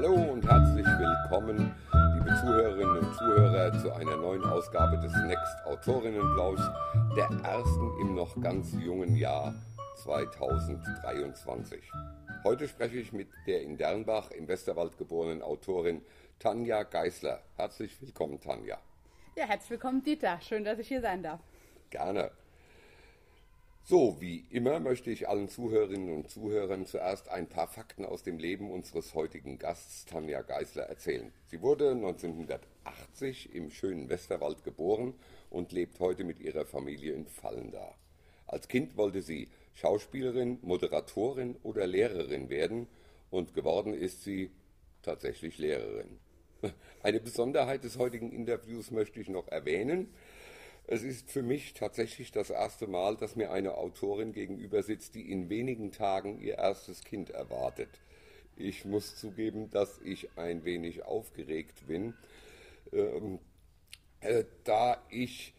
Hallo und herzlich willkommen, liebe Zuhörerinnen und Zuhörer, zu einer neuen Ausgabe des Next Autorinnenblausch, der ersten im noch ganz jungen Jahr 2023. Heute spreche ich mit der in Dernbach im Westerwald geborenen Autorin Tanja Geisler. Herzlich willkommen, Tanja. Ja, herzlich willkommen, Dieter. Schön, dass ich hier sein darf. Gerne. So, wie immer möchte ich allen Zuhörerinnen und Zuhörern zuerst ein paar Fakten aus dem Leben unseres heutigen Gasts Tanja Geisler erzählen. Sie wurde 1980 im schönen Westerwald geboren und lebt heute mit ihrer Familie in Fallendar. Als Kind wollte sie Schauspielerin, Moderatorin oder Lehrerin werden und geworden ist sie tatsächlich Lehrerin. Eine Besonderheit des heutigen Interviews möchte ich noch erwähnen. Es ist für mich tatsächlich das erste Mal, dass mir eine Autorin gegenüber sitzt, die in wenigen Tagen ihr erstes Kind erwartet. Ich muss zugeben, dass ich ein wenig aufgeregt bin, ähm, äh, da ich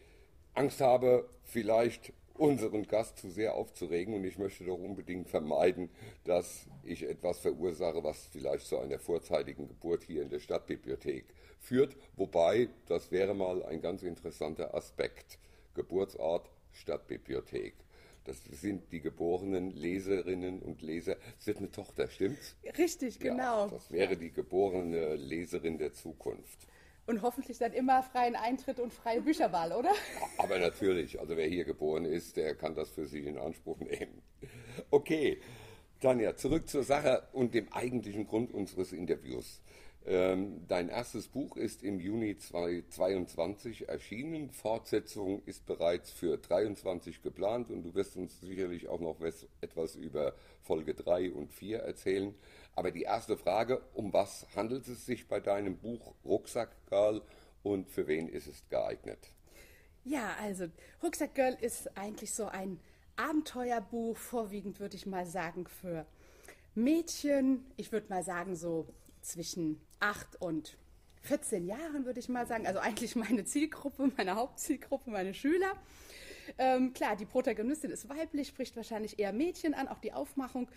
Angst habe, vielleicht unseren Gast zu sehr aufzuregen und ich möchte doch unbedingt vermeiden, dass ich etwas verursache, was vielleicht zu einer vorzeitigen Geburt hier in der Stadtbibliothek führt. Wobei, das wäre mal ein ganz interessanter Aspekt. Geburtsort, Stadtbibliothek. Das sind die geborenen Leserinnen und Leser. Das wird eine Tochter, stimmt's? Richtig, genau. Ja, das wäre die geborene Leserin der Zukunft. Und hoffentlich dann immer freien Eintritt und freie Bücherwahl, oder? Aber natürlich, also wer hier geboren ist, der kann das für sich in Anspruch nehmen. Okay, Tanja, zurück zur Sache und dem eigentlichen Grund unseres Interviews. Ähm, dein erstes Buch ist im Juni 2022 erschienen. Fortsetzung ist bereits für 23 geplant und du wirst uns sicherlich auch noch etwas über Folge 3 und 4 erzählen. Aber die erste Frage, um was handelt es sich bei deinem Buch Rucksackgirl und für wen ist es geeignet? Ja, also Rucksackgirl ist eigentlich so ein Abenteuerbuch, vorwiegend würde ich mal sagen, für Mädchen. Ich würde mal sagen, so zwischen 8 und 14 Jahren, würde ich mal sagen. Also eigentlich meine Zielgruppe, meine Hauptzielgruppe, meine Schüler. Ähm, klar, die Protagonistin ist weiblich, spricht wahrscheinlich eher Mädchen an, auch die Aufmachung.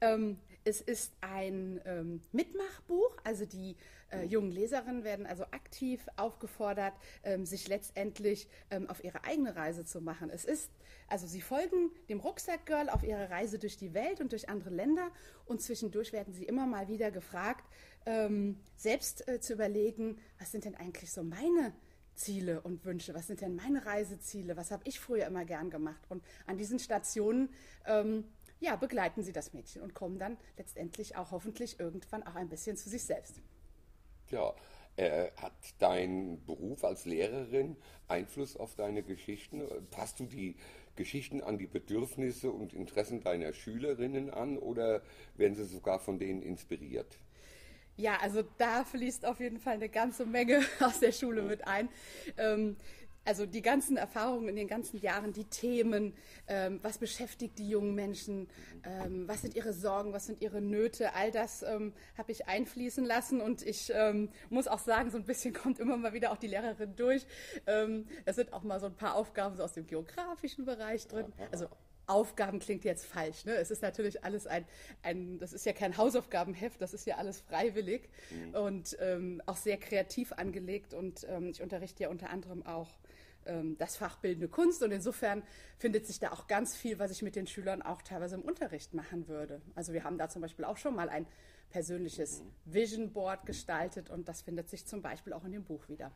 Ähm, es ist ein ähm, Mitmachbuch, also die äh, jungen Leserinnen werden also aktiv aufgefordert, ähm, sich letztendlich ähm, auf ihre eigene Reise zu machen. Es ist, also sie folgen dem Rucksackgirl auf ihrer Reise durch die Welt und durch andere Länder und zwischendurch werden sie immer mal wieder gefragt, ähm, selbst äh, zu überlegen, was sind denn eigentlich so meine Ziele und Wünsche? Was sind denn meine Reiseziele? Was habe ich früher immer gern gemacht? Und an diesen Stationen ähm, ja, begleiten sie das Mädchen und kommen dann letztendlich auch hoffentlich irgendwann auch ein bisschen zu sich selbst. Ja, äh, hat dein Beruf als Lehrerin Einfluss auf deine Geschichten? Passt du die Geschichten an die Bedürfnisse und Interessen deiner Schülerinnen an oder werden sie sogar von denen inspiriert? Ja, also da fließt auf jeden Fall eine ganze Menge aus der Schule mit ein. Ähm, also die ganzen Erfahrungen in den ganzen Jahren, die Themen, ähm, was beschäftigt die jungen Menschen, ähm, was sind ihre Sorgen, was sind ihre Nöte, all das ähm, habe ich einfließen lassen und ich ähm, muss auch sagen, so ein bisschen kommt immer mal wieder auch die Lehrerin durch. Ähm, es sind auch mal so ein paar Aufgaben so aus dem geografischen Bereich drin, also Aufgaben klingt jetzt falsch. Ne? Es ist natürlich alles ein, ein, das ist ja kein Hausaufgabenheft, das ist ja alles freiwillig mhm. und ähm, auch sehr kreativ angelegt. Und ähm, ich unterrichte ja unter anderem auch ähm, das Fach Bildende Kunst und insofern findet sich da auch ganz viel, was ich mit den Schülern auch teilweise im Unterricht machen würde. Also wir haben da zum Beispiel auch schon mal ein persönliches mhm. Vision Board gestaltet und das findet sich zum Beispiel auch in dem Buch wieder.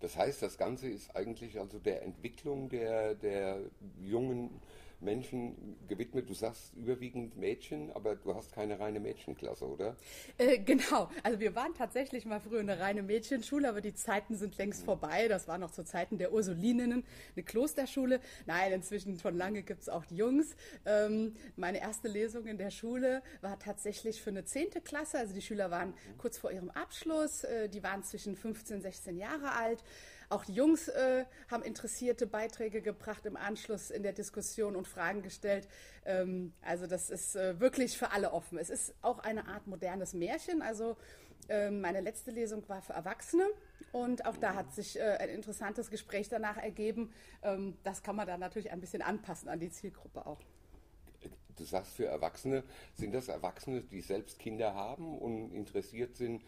Das heißt, das Ganze ist eigentlich also der Entwicklung der, der jungen Menschen gewidmet. Du sagst überwiegend Mädchen, aber du hast keine reine Mädchenklasse, oder? Äh, genau. Also wir waren tatsächlich mal früher eine reine Mädchenschule, aber die Zeiten sind längst mhm. vorbei. Das war noch zu Zeiten der Ursulininnen, eine Klosterschule. Nein, inzwischen schon lange gibt es auch die Jungs. Ähm, meine erste Lesung in der Schule war tatsächlich für eine zehnte Klasse. Also die Schüler waren mhm. kurz vor ihrem Abschluss. Äh, die waren zwischen 15 und 16 Jahre alt. Auch die Jungs äh, haben interessierte Beiträge gebracht im Anschluss in der Diskussion und Fragen gestellt. Ähm, also das ist äh, wirklich für alle offen. Es ist auch eine Art modernes Märchen. Also ähm, meine letzte Lesung war für Erwachsene und auch da hat sich äh, ein interessantes Gespräch danach ergeben. Ähm, das kann man dann natürlich ein bisschen anpassen an die Zielgruppe auch. du sagst für Erwachsene, sind das Erwachsene, die selbst Kinder haben und interessiert sind,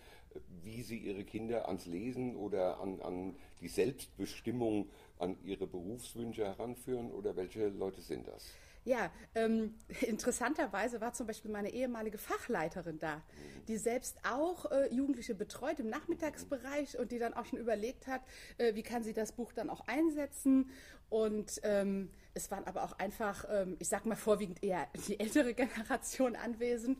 wie sie ihre Kinder ans Lesen oder an, an die Selbstbestimmung, an ihre Berufswünsche heranführen oder welche Leute sind das? Ja, ähm, interessanterweise war zum Beispiel meine ehemalige Fachleiterin da, die selbst auch äh, Jugendliche betreut im Nachmittagsbereich und die dann auch schon überlegt hat, äh, wie kann sie das Buch dann auch einsetzen. Und ähm, es waren aber auch einfach, ähm, ich sag mal vorwiegend eher die ältere Generation anwesend,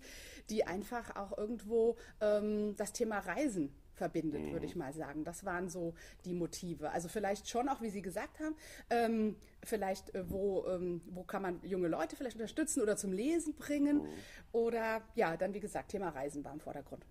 die einfach auch irgendwo ähm, das Thema Reisen verbindet, mhm. würde ich mal sagen. Das waren so die Motive. Also vielleicht schon auch, wie Sie gesagt haben, ähm, vielleicht äh, wo, ähm, wo kann man junge Leute vielleicht unterstützen oder zum Lesen bringen. Mhm. Oder ja, dann wie gesagt, Thema Reisen war im Vordergrund.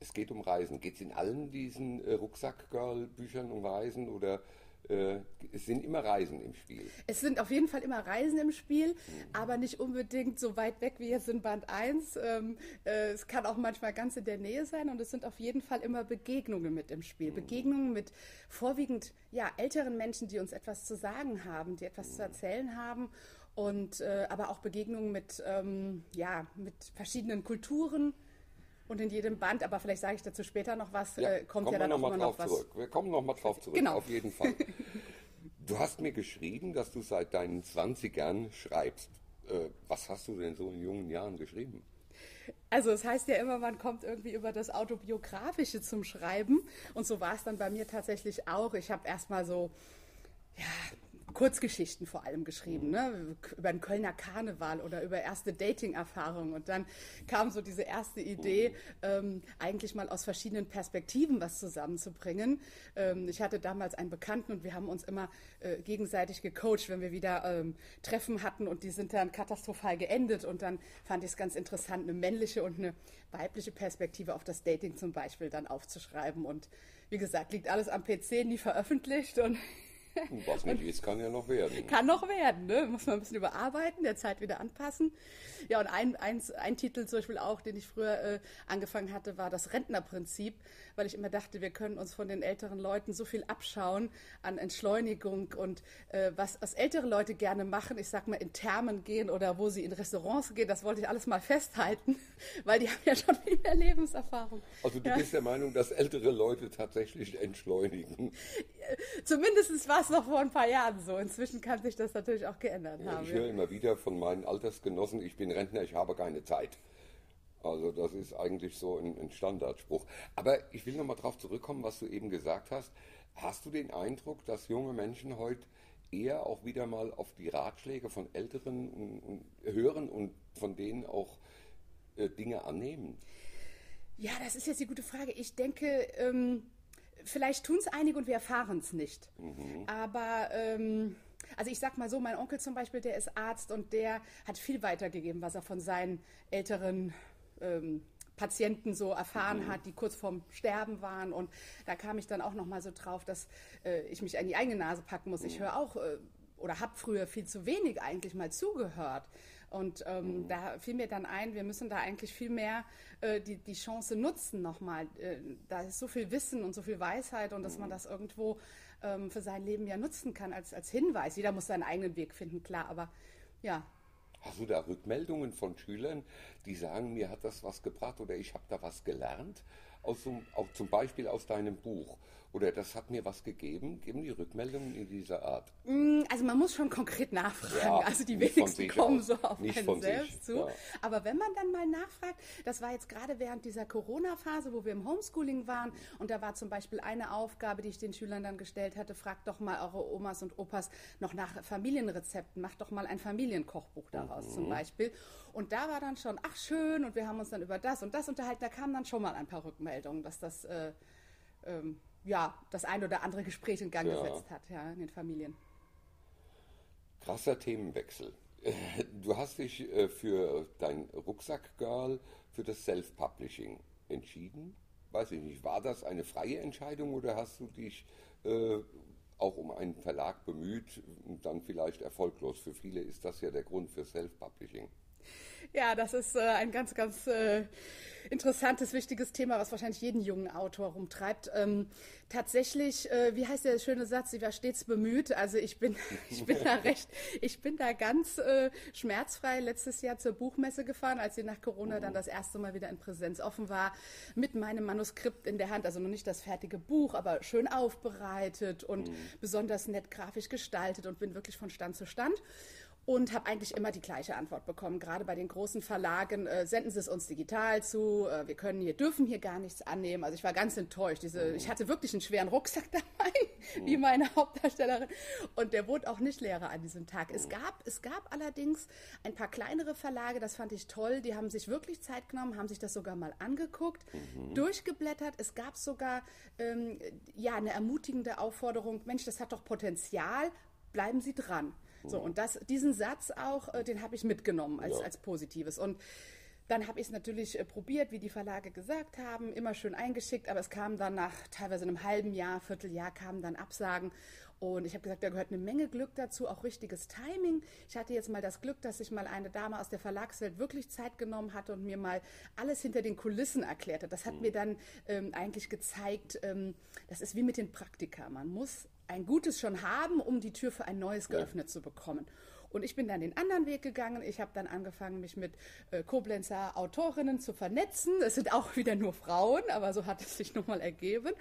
Es geht um Reisen. Geht es in allen diesen äh, Rucksack-Girl-Büchern um Reisen oder äh, es sind immer Reisen im Spiel. Es sind auf jeden Fall immer Reisen im Spiel, mhm. aber nicht unbedingt so weit weg wie jetzt in Band 1. Ähm, äh, es kann auch manchmal ganz in der Nähe sein und es sind auf jeden Fall immer Begegnungen mit im Spiel. Mhm. Begegnungen mit vorwiegend ja, älteren Menschen, die uns etwas zu sagen haben, die etwas mhm. zu erzählen haben und äh, aber auch Begegnungen mit, ähm, ja, mit verschiedenen Kulturen und in jedem Band, aber vielleicht sage ich dazu später noch was, ja, äh, kommt ja dann noch auch immer noch was. Zurück. Wir kommen noch mal drauf zurück, genau. auf jeden Fall. du hast mir geschrieben, dass du seit deinen 20ern schreibst. Äh, was hast du denn so in jungen Jahren geschrieben? Also es heißt ja immer, man kommt irgendwie über das Autobiografische zum Schreiben. Und so war es dann bei mir tatsächlich auch. Ich habe erstmal so, ja, Kurzgeschichten vor allem geschrieben, ne? über den Kölner Karneval oder über erste Dating-Erfahrungen. Und dann kam so diese erste Idee, ähm, eigentlich mal aus verschiedenen Perspektiven was zusammenzubringen. Ähm, ich hatte damals einen Bekannten und wir haben uns immer äh, gegenseitig gecoacht, wenn wir wieder ähm, Treffen hatten und die sind dann katastrophal geendet. Und dann fand ich es ganz interessant, eine männliche und eine weibliche Perspektive auf das Dating zum Beispiel dann aufzuschreiben. Und wie gesagt, liegt alles am PC, nie veröffentlicht und was nicht ist, kann ja noch werden. Kann noch werden, ne? Muss man ein bisschen überarbeiten, der Zeit wieder anpassen. Ja, und ein, ein, ein Titel zum Beispiel auch, den ich früher äh, angefangen hatte, war das Rentnerprinzip, weil ich immer dachte, wir können uns von den älteren Leuten so viel abschauen an Entschleunigung und äh, was, was ältere Leute gerne machen, ich sag mal in Thermen gehen oder wo sie in Restaurants gehen, das wollte ich alles mal festhalten, weil die haben ja schon viel mehr Lebenserfahrung. Also du ja. bist der Meinung, dass ältere Leute tatsächlich entschleunigen? Zumindest war es noch vor ein paar Jahren so. Inzwischen kann sich das natürlich auch geändert ja, haben. Ich höre immer wieder von meinen Altersgenossen, ich bin Rentner, ich habe keine Zeit. Also das ist eigentlich so ein, ein Standardspruch. Aber ich will nochmal darauf zurückkommen, was du eben gesagt hast. Hast du den Eindruck, dass junge Menschen heute eher auch wieder mal auf die Ratschläge von Älteren und, und hören und von denen auch äh, Dinge annehmen? Ja, das ist jetzt die gute Frage. Ich denke, ähm, vielleicht tun es einige und wir erfahren es nicht. Mhm. Aber ähm, also ich sag mal so, mein Onkel zum Beispiel, der ist Arzt und der hat viel weitergegeben, was er von seinen älteren ähm, Patienten so erfahren mhm. hat, die kurz vorm Sterben waren. Und da kam ich dann auch noch mal so drauf, dass äh, ich mich an die eigene Nase packen muss. Mhm. Ich höre auch äh, oder habe früher viel zu wenig eigentlich mal zugehört. Und ähm, mhm. da fiel mir dann ein, wir müssen da eigentlich viel mehr äh, die, die Chance nutzen nochmal. Äh, da ist so viel Wissen und so viel Weisheit und dass man mhm. das irgendwo ähm, für sein Leben ja nutzen kann als, als Hinweis. Jeder muss seinen eigenen Weg finden, klar, aber ja. Hast du da Rückmeldungen von Schülern, die sagen, mir hat das was gebracht oder ich habe da was gelernt? Aus, auch zum Beispiel aus deinem Buch oder das hat mir was gegeben? Geben die Rückmeldungen in dieser Art? Mm, also man muss schon konkret nachfragen. Ja, also die wenigsten kommen so auf nicht einen selbst sich, zu. Ja. Aber wenn man dann mal nachfragt, das war jetzt gerade während dieser Corona-Phase, wo wir im Homeschooling waren und da war zum Beispiel eine Aufgabe, die ich den Schülern dann gestellt hatte, fragt doch mal eure Omas und Opas noch nach Familienrezepten, macht doch mal ein Familienkochbuch daraus mhm. zum Beispiel. Und da war dann schon, ach schön, und wir haben uns dann über das und das unterhalten. Da kamen dann schon mal ein paar Rückmeldungen, dass das... Äh, ähm, ja, das ein oder andere Gespräch in Gang ja. gesetzt hat, ja, in den Familien. Krasser Themenwechsel. Du hast dich äh, für dein Rucksack-Girl für das Self-Publishing entschieden. Weiß ich nicht, war das eine freie Entscheidung oder hast du dich äh, auch um einen Verlag bemüht und dann vielleicht erfolglos? Für viele ist das ja der Grund für Self-Publishing. Ja, das ist äh, ein ganz, ganz äh, interessantes, wichtiges Thema, was wahrscheinlich jeden jungen Autor rumtreibt. Ähm, tatsächlich, äh, wie heißt der schöne Satz, ich war stets bemüht. Also ich bin, ich bin da recht, ich bin da ganz äh, schmerzfrei letztes Jahr zur Buchmesse gefahren, als sie nach Corona dann das erste Mal wieder in Präsenz offen war, mit meinem Manuskript in der Hand. Also noch nicht das fertige Buch, aber schön aufbereitet und mhm. besonders nett grafisch gestaltet und bin wirklich von Stand zu Stand und habe eigentlich immer die gleiche Antwort bekommen. Gerade bei den großen Verlagen äh, senden Sie es uns digital zu. Äh, wir können hier dürfen hier gar nichts annehmen. Also ich war ganz enttäuscht. Diese, mhm. Ich hatte wirklich einen schweren Rucksack dabei, mhm. wie meine Hauptdarstellerin, und der wurde auch nicht leerer an diesem Tag. Mhm. Es gab es gab allerdings ein paar kleinere Verlage. Das fand ich toll. Die haben sich wirklich Zeit genommen, haben sich das sogar mal angeguckt, mhm. durchgeblättert. Es gab sogar ähm, ja eine ermutigende Aufforderung. Mensch, das hat doch Potenzial. Bleiben Sie dran. So, und das, diesen Satz auch, äh, den habe ich mitgenommen als, ja. als Positives. Und dann habe ich es natürlich äh, probiert, wie die Verlage gesagt haben, immer schön eingeschickt, aber es kam dann nach teilweise einem halben Jahr, Vierteljahr kamen dann Absagen. Und ich habe gesagt, da gehört eine Menge Glück dazu, auch richtiges Timing. Ich hatte jetzt mal das Glück, dass sich mal eine Dame aus der Verlagswelt wirklich Zeit genommen hatte und mir mal alles hinter den Kulissen erklärte. Das hat mhm. mir dann ähm, eigentlich gezeigt, ähm, das ist wie mit den Praktika. Man muss ein Gutes schon haben, um die Tür für ein neues geöffnet ja. zu bekommen. Und ich bin dann den anderen Weg gegangen. Ich habe dann angefangen, mich mit äh, Koblenzer Autorinnen zu vernetzen. Es sind auch wieder nur Frauen, aber so hat es sich nochmal ergeben.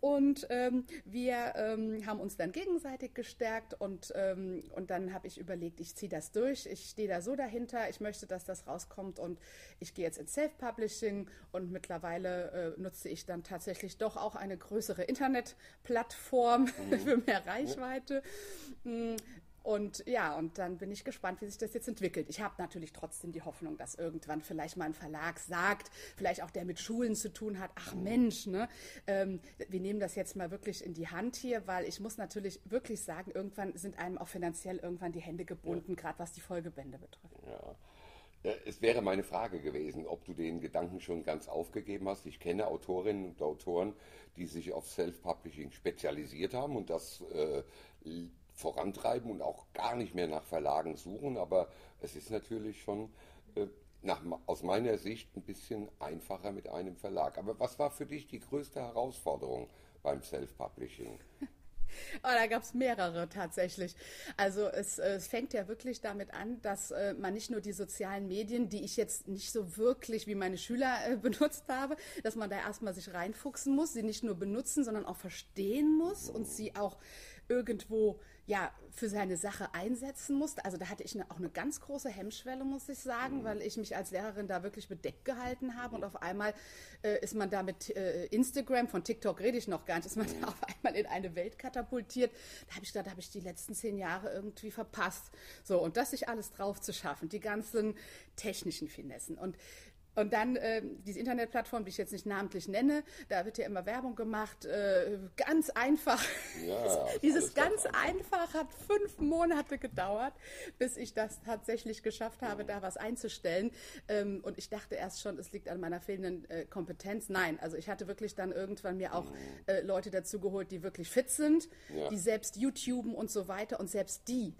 Und ähm, wir ähm, haben uns dann gegenseitig gestärkt und, ähm, und dann habe ich überlegt, ich ziehe das durch. Ich stehe da so dahinter. Ich möchte, dass das rauskommt und ich gehe jetzt ins Self-Publishing und mittlerweile äh, nutze ich dann tatsächlich doch auch eine größere Internetplattform mhm. für mehr Reichweite. Ja. Und ja, und dann bin ich gespannt, wie sich das jetzt entwickelt. Ich habe natürlich trotzdem die Hoffnung, dass irgendwann vielleicht mal ein Verlag sagt, vielleicht auch der mit Schulen zu tun hat, ach Mensch, ne, ähm, wir nehmen das jetzt mal wirklich in die Hand hier, weil ich muss natürlich wirklich sagen, irgendwann sind einem auch finanziell irgendwann die Hände gebunden, ja. gerade was die Folgebände betrifft. Ja. Es wäre meine Frage gewesen, ob du den Gedanken schon ganz aufgegeben hast. Ich kenne Autorinnen und Autoren, die sich auf Self-Publishing spezialisiert haben und das äh, vorantreiben und auch gar nicht mehr nach Verlagen suchen. Aber es ist natürlich schon äh, nach, aus meiner Sicht ein bisschen einfacher mit einem Verlag. Aber was war für dich die größte Herausforderung beim Self-Publishing? Oh, da gab es mehrere tatsächlich. Also es, es, fängt ja wirklich damit an, dass äh, man nicht nur die sozialen Medien, die ich jetzt nicht so wirklich wie meine Schüler äh, benutzt habe, dass man da erstmal sich reinfuchsen muss, sie nicht nur benutzen, sondern auch verstehen muss und sie auch irgendwo ja für seine Sache einsetzen musste. Also da hatte ich eine, auch eine ganz große Hemmschwelle, muss ich sagen, mhm. weil ich mich als Lehrerin da wirklich bedeckt gehalten habe und auf einmal äh, ist man da mit äh, Instagram, von TikTok rede ich noch gar nicht, ist man da auf einmal in eine Welt katapultiert. Da habe ich gedacht, da habe ich die letzten zehn Jahre irgendwie verpasst. So, und das sich alles drauf zu schaffen, die ganzen technischen Finessen. Und und dann äh, diese Internetplattform, die ich jetzt nicht namentlich nenne, da wird ja immer Werbung gemacht, äh, ganz einfach. Ja, Dieses ganz einfach hat fünf Monate gedauert, bis ich das tatsächlich geschafft habe, mhm. da was einzustellen. Ähm, und ich dachte erst schon, es liegt an meiner fehlenden äh, Kompetenz. Nein, also ich hatte wirklich dann irgendwann mir auch mhm. äh, Leute dazu geholt, die wirklich fit sind, ja. die selbst YouTuben und so weiter und selbst die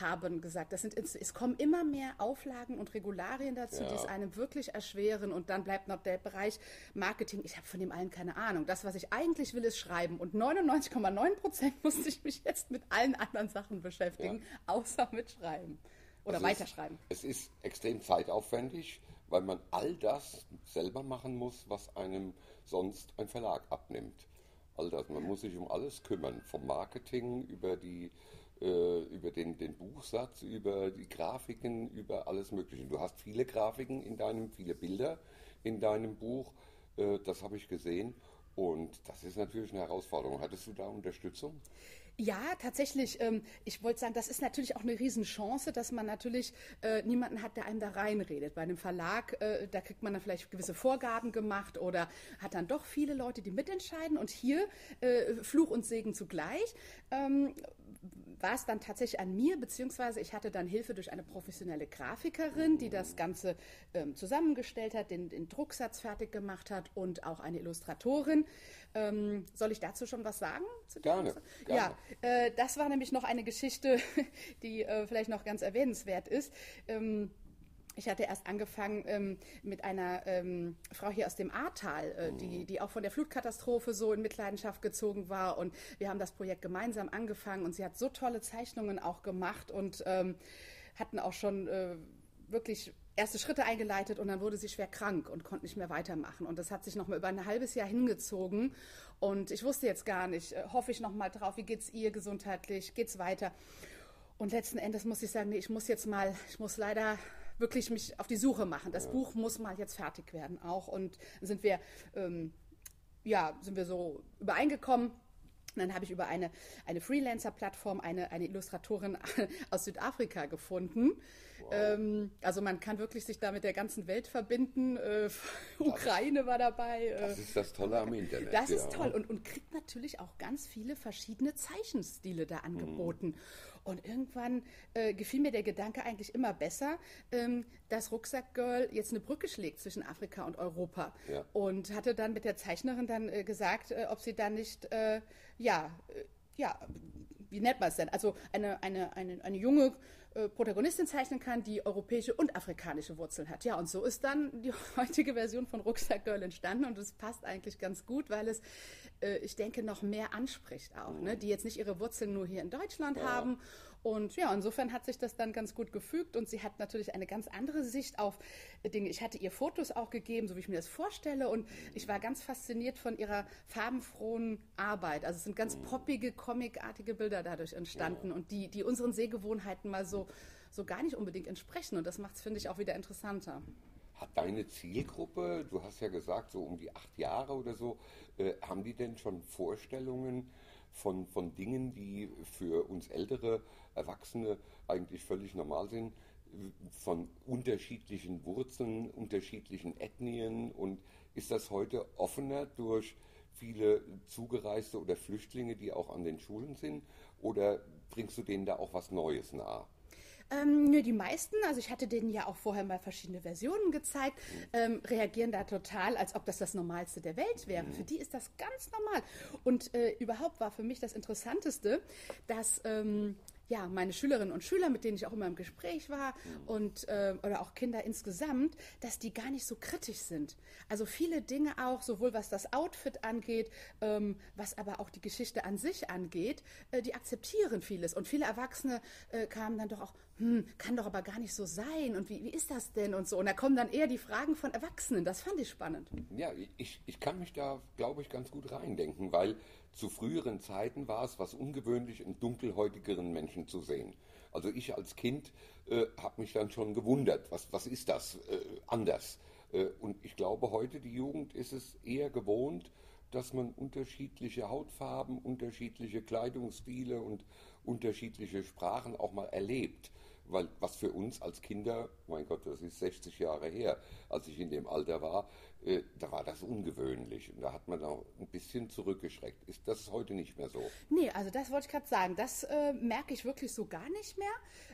haben gesagt, das sind, es kommen immer mehr Auflagen und Regularien dazu, ja. die es einem wirklich erschweren. Und dann bleibt noch der Bereich Marketing. Ich habe von dem allen keine Ahnung. Das, was ich eigentlich will, ist schreiben. Und 99,9 Prozent musste ich mich jetzt mit allen anderen Sachen beschäftigen, ja. außer mit Schreiben oder also weiterschreiben. Es, es ist extrem zeitaufwendig, weil man all das selber machen muss, was einem sonst ein Verlag abnimmt. All das. Man muss sich um alles kümmern, vom Marketing über die äh, über den, den Buchsatz, über die Grafiken, über alles Mögliche. Du hast viele Grafiken in deinem, viele Bilder in deinem Buch, äh, das habe ich gesehen. Und das ist natürlich eine Herausforderung. Hattest du da Unterstützung? Ja, tatsächlich. Ähm, ich wollte sagen, das ist natürlich auch eine Riesenchance, dass man natürlich äh, niemanden hat, der einem da reinredet. Bei einem Verlag, äh, da kriegt man dann vielleicht gewisse Vorgaben gemacht oder hat dann doch viele Leute, die mitentscheiden. Und hier äh, Fluch und Segen zugleich. Ähm, war es dann tatsächlich an mir, beziehungsweise ich hatte dann Hilfe durch eine professionelle Grafikerin, die das Ganze ähm, zusammengestellt hat, den, den, Drucksatz fertig gemacht hat und auch eine Illustratorin. Ähm, soll ich dazu schon was sagen? gerne, gerne. Ja, äh, das war nämlich noch eine Geschichte, die äh, vielleicht noch ganz erwähnenswert ist. Ähm, ich hatte erst angefangen ähm, mit einer ähm, Frau hier aus dem Ahrtal, äh, die, die auch von der Flutkatastrophe so in Mitleidenschaft gezogen war. Und wir haben das Projekt gemeinsam angefangen und sie hat so tolle Zeichnungen auch gemacht und ähm, hatten auch schon äh, wirklich erste Schritte eingeleitet und dann wurde sie schwer krank und konnte nicht mehr weitermachen. Und das hat sich noch mal über ein halbes Jahr hingezogen. Und ich wusste jetzt gar nicht, äh, hoffe ich noch mal drauf, wie geht es ihr gesundheitlich, geht es weiter? Und letzten Endes muss ich sagen, nee, ich muss jetzt mal, ich muss leider wirklich mich auf die Suche machen. Das ja. Buch muss mal jetzt fertig werden auch. Und sind wir, ähm, ja, sind wir so übereingekommen. dann habe ich über eine, eine Freelancer-Plattform eine, eine Illustratorin aus Südafrika gefunden. Wow. Ähm, also man kann wirklich sich da mit der ganzen Welt verbinden. Äh, Ukraine war dabei. Äh, das ist das Tolle am Internet. Das ja. ist toll und, und kriegt natürlich auch ganz viele verschiedene Zeichenstile da angeboten. Mhm. Und irgendwann äh, gefiel mir der Gedanke eigentlich immer besser, ähm, dass Rucksackgirl jetzt eine Brücke schlägt zwischen Afrika und Europa. Ja. Und hatte dann mit der Zeichnerin dann äh, gesagt, äh, ob sie dann nicht, äh, ja, äh, ja, wie nennt man es denn? Also eine, eine, eine, eine junge äh, Protagonistin zeichnen kann, die europäische und afrikanische Wurzeln hat. Ja, und so ist dann die heutige Version von Rucksack Girl entstanden und es passt eigentlich ganz gut, weil es, äh, ich denke, noch mehr anspricht auch, ne? die jetzt nicht ihre Wurzeln nur hier in Deutschland ja. haben und ja, insofern hat sich das dann ganz gut gefügt und sie hat natürlich eine ganz andere Sicht auf Dinge. Ich hatte ihr Fotos auch gegeben, so wie ich mir das vorstelle und ich war ganz fasziniert von ihrer farbenfrohen Arbeit. Also es sind ganz poppige, comicartige Bilder dadurch entstanden und die, die unseren Sehgewohnheiten mal so, so gar nicht unbedingt entsprechen und das macht es, finde ich, auch wieder interessanter. Hat deine Zielgruppe, du hast ja gesagt, so um die acht Jahre oder so, äh, haben die denn schon Vorstellungen von, von Dingen, die für uns ältere Erwachsene eigentlich völlig normal sind, von unterschiedlichen Wurzeln, unterschiedlichen Ethnien und ist das heute offener durch viele Zugereiste oder Flüchtlinge, die auch an den Schulen sind oder bringst du denen da auch was Neues nahe? Ähm, nö, die meisten, also ich hatte denen ja auch vorher mal verschiedene Versionen gezeigt, ähm, reagieren da total, als ob das das Normalste der Welt wäre. Für die ist das ganz normal. Und äh, überhaupt war für mich das Interessanteste, dass ähm, ja, meine Schülerinnen und Schüler, mit denen ich auch immer im Gespräch war und äh, oder auch Kinder insgesamt, dass die gar nicht so kritisch sind. Also viele Dinge auch, sowohl was das Outfit angeht, ähm, was aber auch die Geschichte an sich angeht, äh, die akzeptieren vieles. Und viele Erwachsene äh, kamen dann doch auch, hm, kann doch aber gar nicht so sein und wie, wie ist das denn und so. Und da kommen dann eher die Fragen von Erwachsenen. Das fand ich spannend. Ja, ich, ich kann mich da, glaube ich, ganz gut reindenken, weil zu früheren Zeiten war es was ungewöhnlich, einen dunkelhäutigeren Menschen zu sehen. Also ich als Kind äh, habe mich dann schon gewundert, was, was ist das äh, anders? Äh, und ich glaube, heute die Jugend ist es eher gewohnt, dass man unterschiedliche Hautfarben, unterschiedliche Kleidungsstile und unterschiedliche Sprachen auch mal erlebt. Weil was für uns als Kinder, mein Gott, das ist 60 Jahre her, als ich in dem Alter war, da war das ungewöhnlich und da hat man auch ein bisschen zurückgeschreckt. Ist das heute nicht mehr so? Nee, also das wollte ich gerade sagen. Das äh, merke ich wirklich so gar nicht mehr.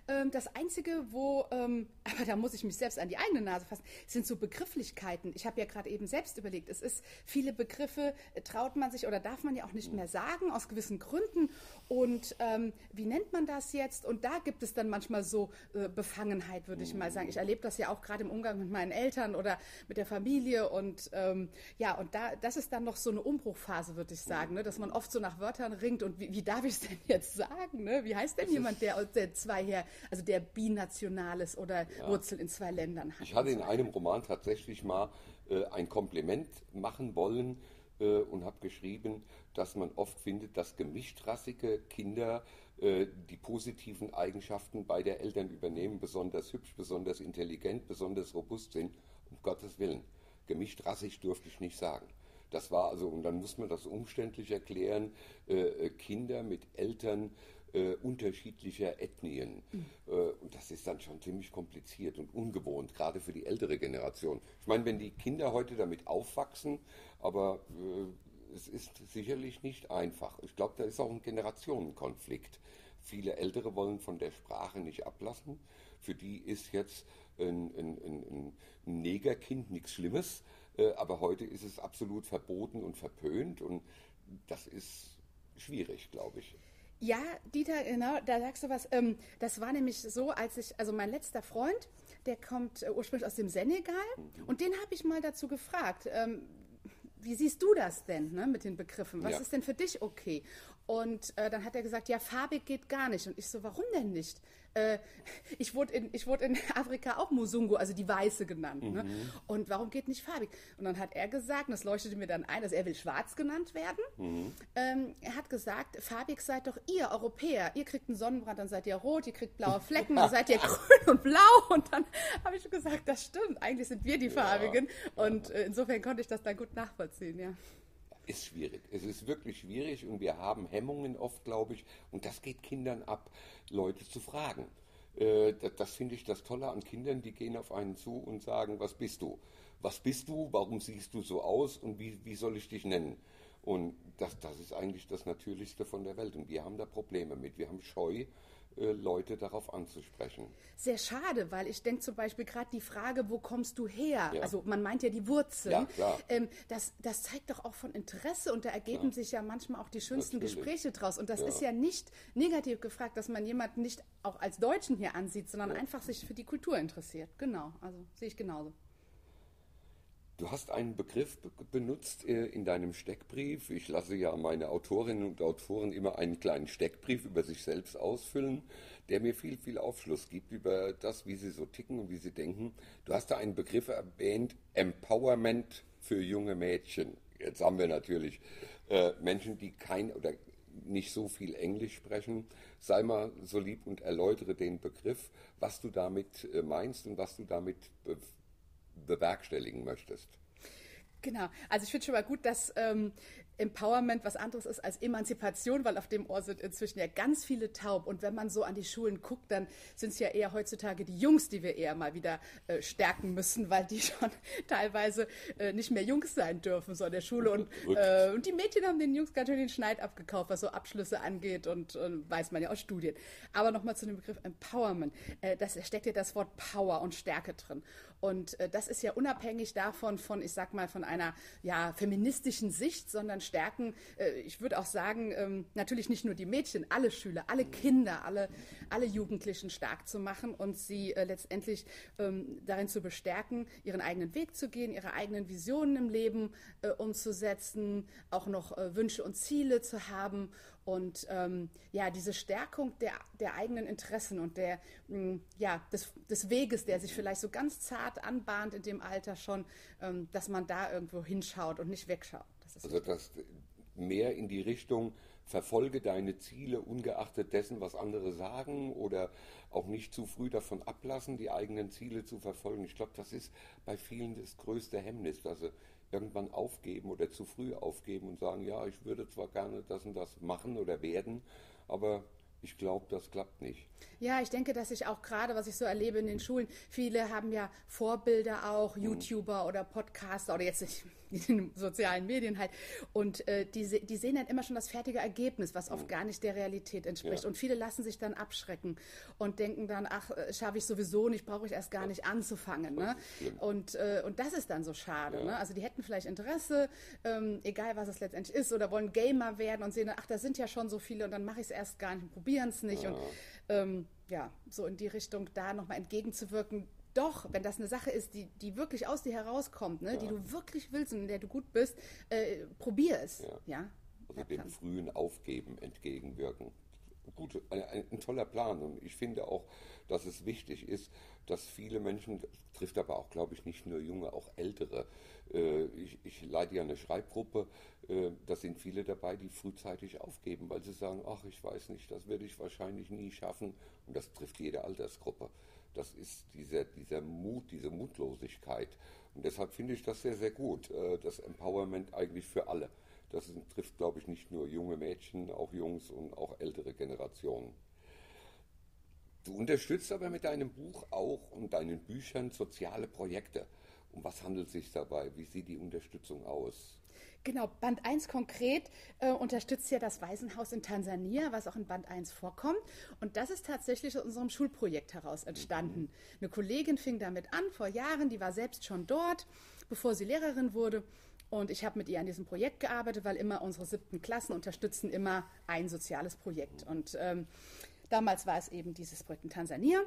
Ähm, das Einzige, wo, ähm, aber da muss ich mich selbst an die eigene Nase fassen, sind so Begrifflichkeiten. Ich habe ja gerade eben selbst überlegt, es ist viele Begriffe, äh, traut man sich oder darf man ja auch nicht mehr sagen, aus gewissen Gründen. Und ähm, wie nennt man das jetzt? Und da gibt es dann manchmal so äh, Befangenheit, würde ich mal sagen. Ich erlebe das ja auch gerade im Umgang mit meinen Eltern oder mit der Familie und ähm, ja, und da, das ist dann noch so eine Umbruchphase, würde ich sagen, ne? dass man oft so nach Wörtern ringt und wie, wie darf ich es denn jetzt sagen? Ne? Wie heißt denn das jemand, der, der zwei her, also der binational ist oder ja. Wurzel in zwei Ländern hat? Ich hatte in einem Roman tatsächlich mal äh, ein Kompliment machen wollen äh, und habe geschrieben, dass man oft findet, dass gemischtrassige Kinder äh, die positiven Eigenschaften bei der Eltern übernehmen, besonders hübsch, besonders intelligent, besonders robust sind. Um Gottes Willen. Gemischtrassig durfte ich nicht sagen. Das war also, und dann muss man das umständlich erklären, äh, äh Kinder mit Eltern äh, unterschiedlicher Ethnien. Mhm. Äh, und das ist dann schon ziemlich kompliziert und ungewohnt, gerade für die ältere Generation. Ich meine, wenn die Kinder heute damit aufwachsen, aber äh, es ist sicherlich nicht einfach. Ich glaube, da ist auch ein Generationenkonflikt. Viele Ältere wollen von der Sprache nicht ablassen. Für die ist jetzt ein, ein, ein, ein Negerkind nichts Schlimmes, äh, aber heute ist es absolut verboten und verpönt und das ist schwierig, glaube ich. Ja, Dieter, genau, da sagst du was. Ähm, das war nämlich so, als ich, also mein letzter Freund, der kommt äh, ursprünglich aus dem Senegal mhm. und den habe ich mal dazu gefragt. Ähm, wie siehst du das denn ne, mit den Begriffen? Was ja. ist denn für dich okay? Und äh, dann hat er gesagt, ja, farbig geht gar nicht. Und ich so, warum denn nicht? Äh, ich, wurde in, ich wurde in Afrika auch Musungu, also die Weiße genannt. Ne? Mhm. Ne? Und warum geht nicht farbig? Und dann hat er gesagt, und das leuchtete mir dann ein, dass er will schwarz genannt werden. Mhm. Ähm, er hat gesagt, farbig seid doch ihr Europäer. Ihr kriegt einen Sonnenbrand, dann seid ihr rot, ihr kriegt blaue Flecken, dann seid ihr grün und blau. Und dann habe ich gesagt, das stimmt, eigentlich sind wir die Farbigen. Ja. Und äh, insofern konnte ich das dann gut nachvollziehen, ja ist schwierig. Es ist wirklich schwierig und wir haben Hemmungen oft, glaube ich, und das geht Kindern ab, Leute zu fragen. Äh, das, das finde ich das Tolle an Kindern, die gehen auf einen zu und sagen, was bist du? Was bist du? Warum siehst du so aus? Und wie, wie soll ich dich nennen? Und das, das ist eigentlich das Natürlichste von der Welt. Und wir haben da Probleme mit. Wir haben Scheu Leute darauf anzusprechen. Sehr schade, weil ich denke zum Beispiel gerade die Frage, wo kommst du her? Ja. Also man meint ja die Wurzeln. Ja, ähm, das, das zeigt doch auch von Interesse und da ergeben ja. sich ja manchmal auch die schönsten Natürlich. Gespräche draus. Und das ist ja nicht negativ gefragt, dass man jemanden nicht auch als Deutschen hier ansieht, sondern einfach sich für die Kultur interessiert. Genau, also sehe ich genauso. Du hast einen Begriff benutzt äh, in deinem Steckbrief. Ich lasse ja meine Autorinnen und Autoren immer einen kleinen Steckbrief über sich selbst ausfüllen, der mir viel, viel Aufschluss gibt über das, wie sie so ticken und wie sie denken. Du hast da einen Begriff erwähnt, Empowerment für junge Mädchen. Jetzt haben wir natürlich äh, Menschen, die kein oder nicht so viel Englisch sprechen. Sei mal so lieb und erläutere den Begriff, was du damit äh, meinst und was du damit bewerkstelligen möchtest. Genau, also ich finde schon mal gut, dass ähm, Empowerment was anderes ist als Emanzipation, weil auf dem Ohr sind inzwischen ja ganz viele taub. Und wenn man so an die Schulen guckt, dann sind es ja eher heutzutage die Jungs, die wir eher mal wieder äh, stärken müssen, weil die schon teilweise äh, nicht mehr Jungs sein dürfen so an der Schule. Und, äh, und die Mädchen haben den Jungs ganz schön den Schneid abgekauft, was so Abschlüsse angeht und weiß man ja aus Studien. Aber nochmal zu dem Begriff Empowerment. Äh, da steckt ja das Wort Power und Stärke drin. Und äh, das ist ja unabhängig davon, von, ich sag mal, von einer ja, feministischen Sicht, sondern stärken, äh, ich würde auch sagen, ähm, natürlich nicht nur die Mädchen, alle Schüler, alle Kinder, alle, alle Jugendlichen stark zu machen und sie äh, letztendlich ähm, darin zu bestärken, ihren eigenen Weg zu gehen, ihre eigenen Visionen im Leben äh, umzusetzen, auch noch Wünsche und Ziele zu haben und ähm, ja, diese Stärkung der, der eigenen Interessen und der, mm, ja, des, des Weges, der sich vielleicht so ganz zart anbahnt in dem Alter schon, dass man da irgendwo hinschaut und nicht wegschaut. Das also das mehr in die Richtung, verfolge deine Ziele ungeachtet dessen, was andere sagen oder auch nicht zu früh davon ablassen, die eigenen Ziele zu verfolgen. Ich glaube, das ist bei vielen das größte Hemmnis, dass sie irgendwann aufgeben oder zu früh aufgeben und sagen, ja, ich würde zwar gerne das und das machen oder werden, aber ich glaube, das klappt nicht. Ja, ich denke, dass ich auch gerade, was ich so erlebe in den Schulen, viele haben ja Vorbilder auch, mhm. YouTuber oder Podcaster oder jetzt in den sozialen Medien halt. Und äh, die, die sehen dann immer schon das fertige Ergebnis, was oft mhm. gar nicht der Realität entspricht. Ja. Und viele lassen sich dann abschrecken und denken dann, ach, äh, schaffe ich sowieso nicht, brauche ich erst gar nicht anzufangen. Ne? Und, äh, und das ist dann so schade. Ja. Ne? Also die hätten vielleicht Interesse, ähm, egal was es letztendlich ist, oder wollen Gamer werden und sehen, ach, da sind ja schon so viele und dann mache ich es erst gar nicht und probieren es nicht. Ja. Und ähm, ja, so in die Richtung da nochmal entgegenzuwirken. Doch, wenn das eine Sache ist, die, die wirklich aus dir herauskommt, ne, ja. die du wirklich willst und in der du gut bist, äh, probier es. Ja. ja? Also dem frühen Aufgeben entgegenwirken. Gut, ein, ein, toller Plan. Und ich finde auch, dass es wichtig ist, dass viele Menschen, das trifft aber auch, glaube ich, nicht nur junge, auch ältere. Äh, ich, ich leite ja eine Schreibgruppe, äh, da sind viele dabei, die frühzeitig aufgeben, weil sie sagen, ach, ich weiß nicht, das werde ich wahrscheinlich nie schaffen. Und das trifft jede Altersgruppe. Das ist dieser, dieser Mut, diese Mutlosigkeit. Und deshalb finde ich das sehr, sehr gut, äh, das Empowerment eigentlich für alle. Das trifft, glaube ich, nicht nur junge Mädchen, auch Jungs und auch ältere Generationen. Du unterstützt aber mit deinem Buch auch und deinen Büchern soziale Projekte. Um was handelt es sich dabei? Wie sieht die Unterstützung aus? Genau, Band 1 konkret äh, unterstützt ja das Waisenhaus in Tansania, was auch in Band 1 vorkommt. Und das ist tatsächlich aus unserem Schulprojekt heraus entstanden. Mhm. Eine Kollegin fing damit an vor Jahren, die war selbst schon dort, bevor sie Lehrerin wurde Und ich habe mit ihr an diesem Projekt gearbeitet, weil immer unsere siebten Klassen unterstützen immer ein soziales Projekt. Und ähm, damals war es eben dieses Projekt in Tansania.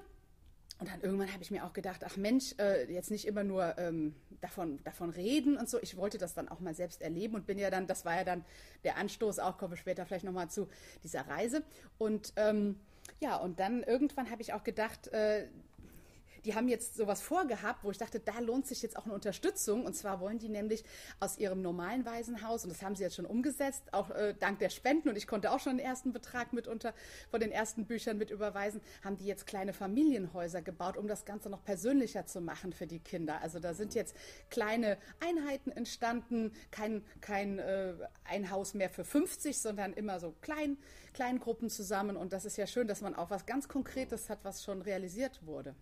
Und dann irgendwann habe ich mir auch gedacht, ach Mensch, äh, jetzt nicht immer nur ähm, davon, davon reden und so. Ich wollte das dann auch mal selbst erleben und bin ja dann, das war ja dann der Anstoß, auch komme später vielleicht nochmal zu dieser Reise. Und ähm, ja, und dann irgendwann habe ich auch gedacht, äh, die haben jetzt sowas vorgehabt, wo ich dachte, da lohnt sich jetzt auch eine Unterstützung. Und zwar wollen die nämlich aus ihrem normalen Waisenhaus, und das haben sie jetzt schon umgesetzt, auch äh, dank der Spenden, und ich konnte auch schon den ersten Betrag mit von den ersten Büchern mit überweisen, haben die jetzt kleine Familienhäuser gebaut, um das Ganze noch persönlicher zu machen für die Kinder. Also da sind jetzt kleine Einheiten entstanden, kein, kein äh, ein Haus mehr für 50, sondern immer so klein, Kleingruppen zusammen. Und das ist ja schön, dass man auch was ganz Konkretes hat, was schon realisiert wurde.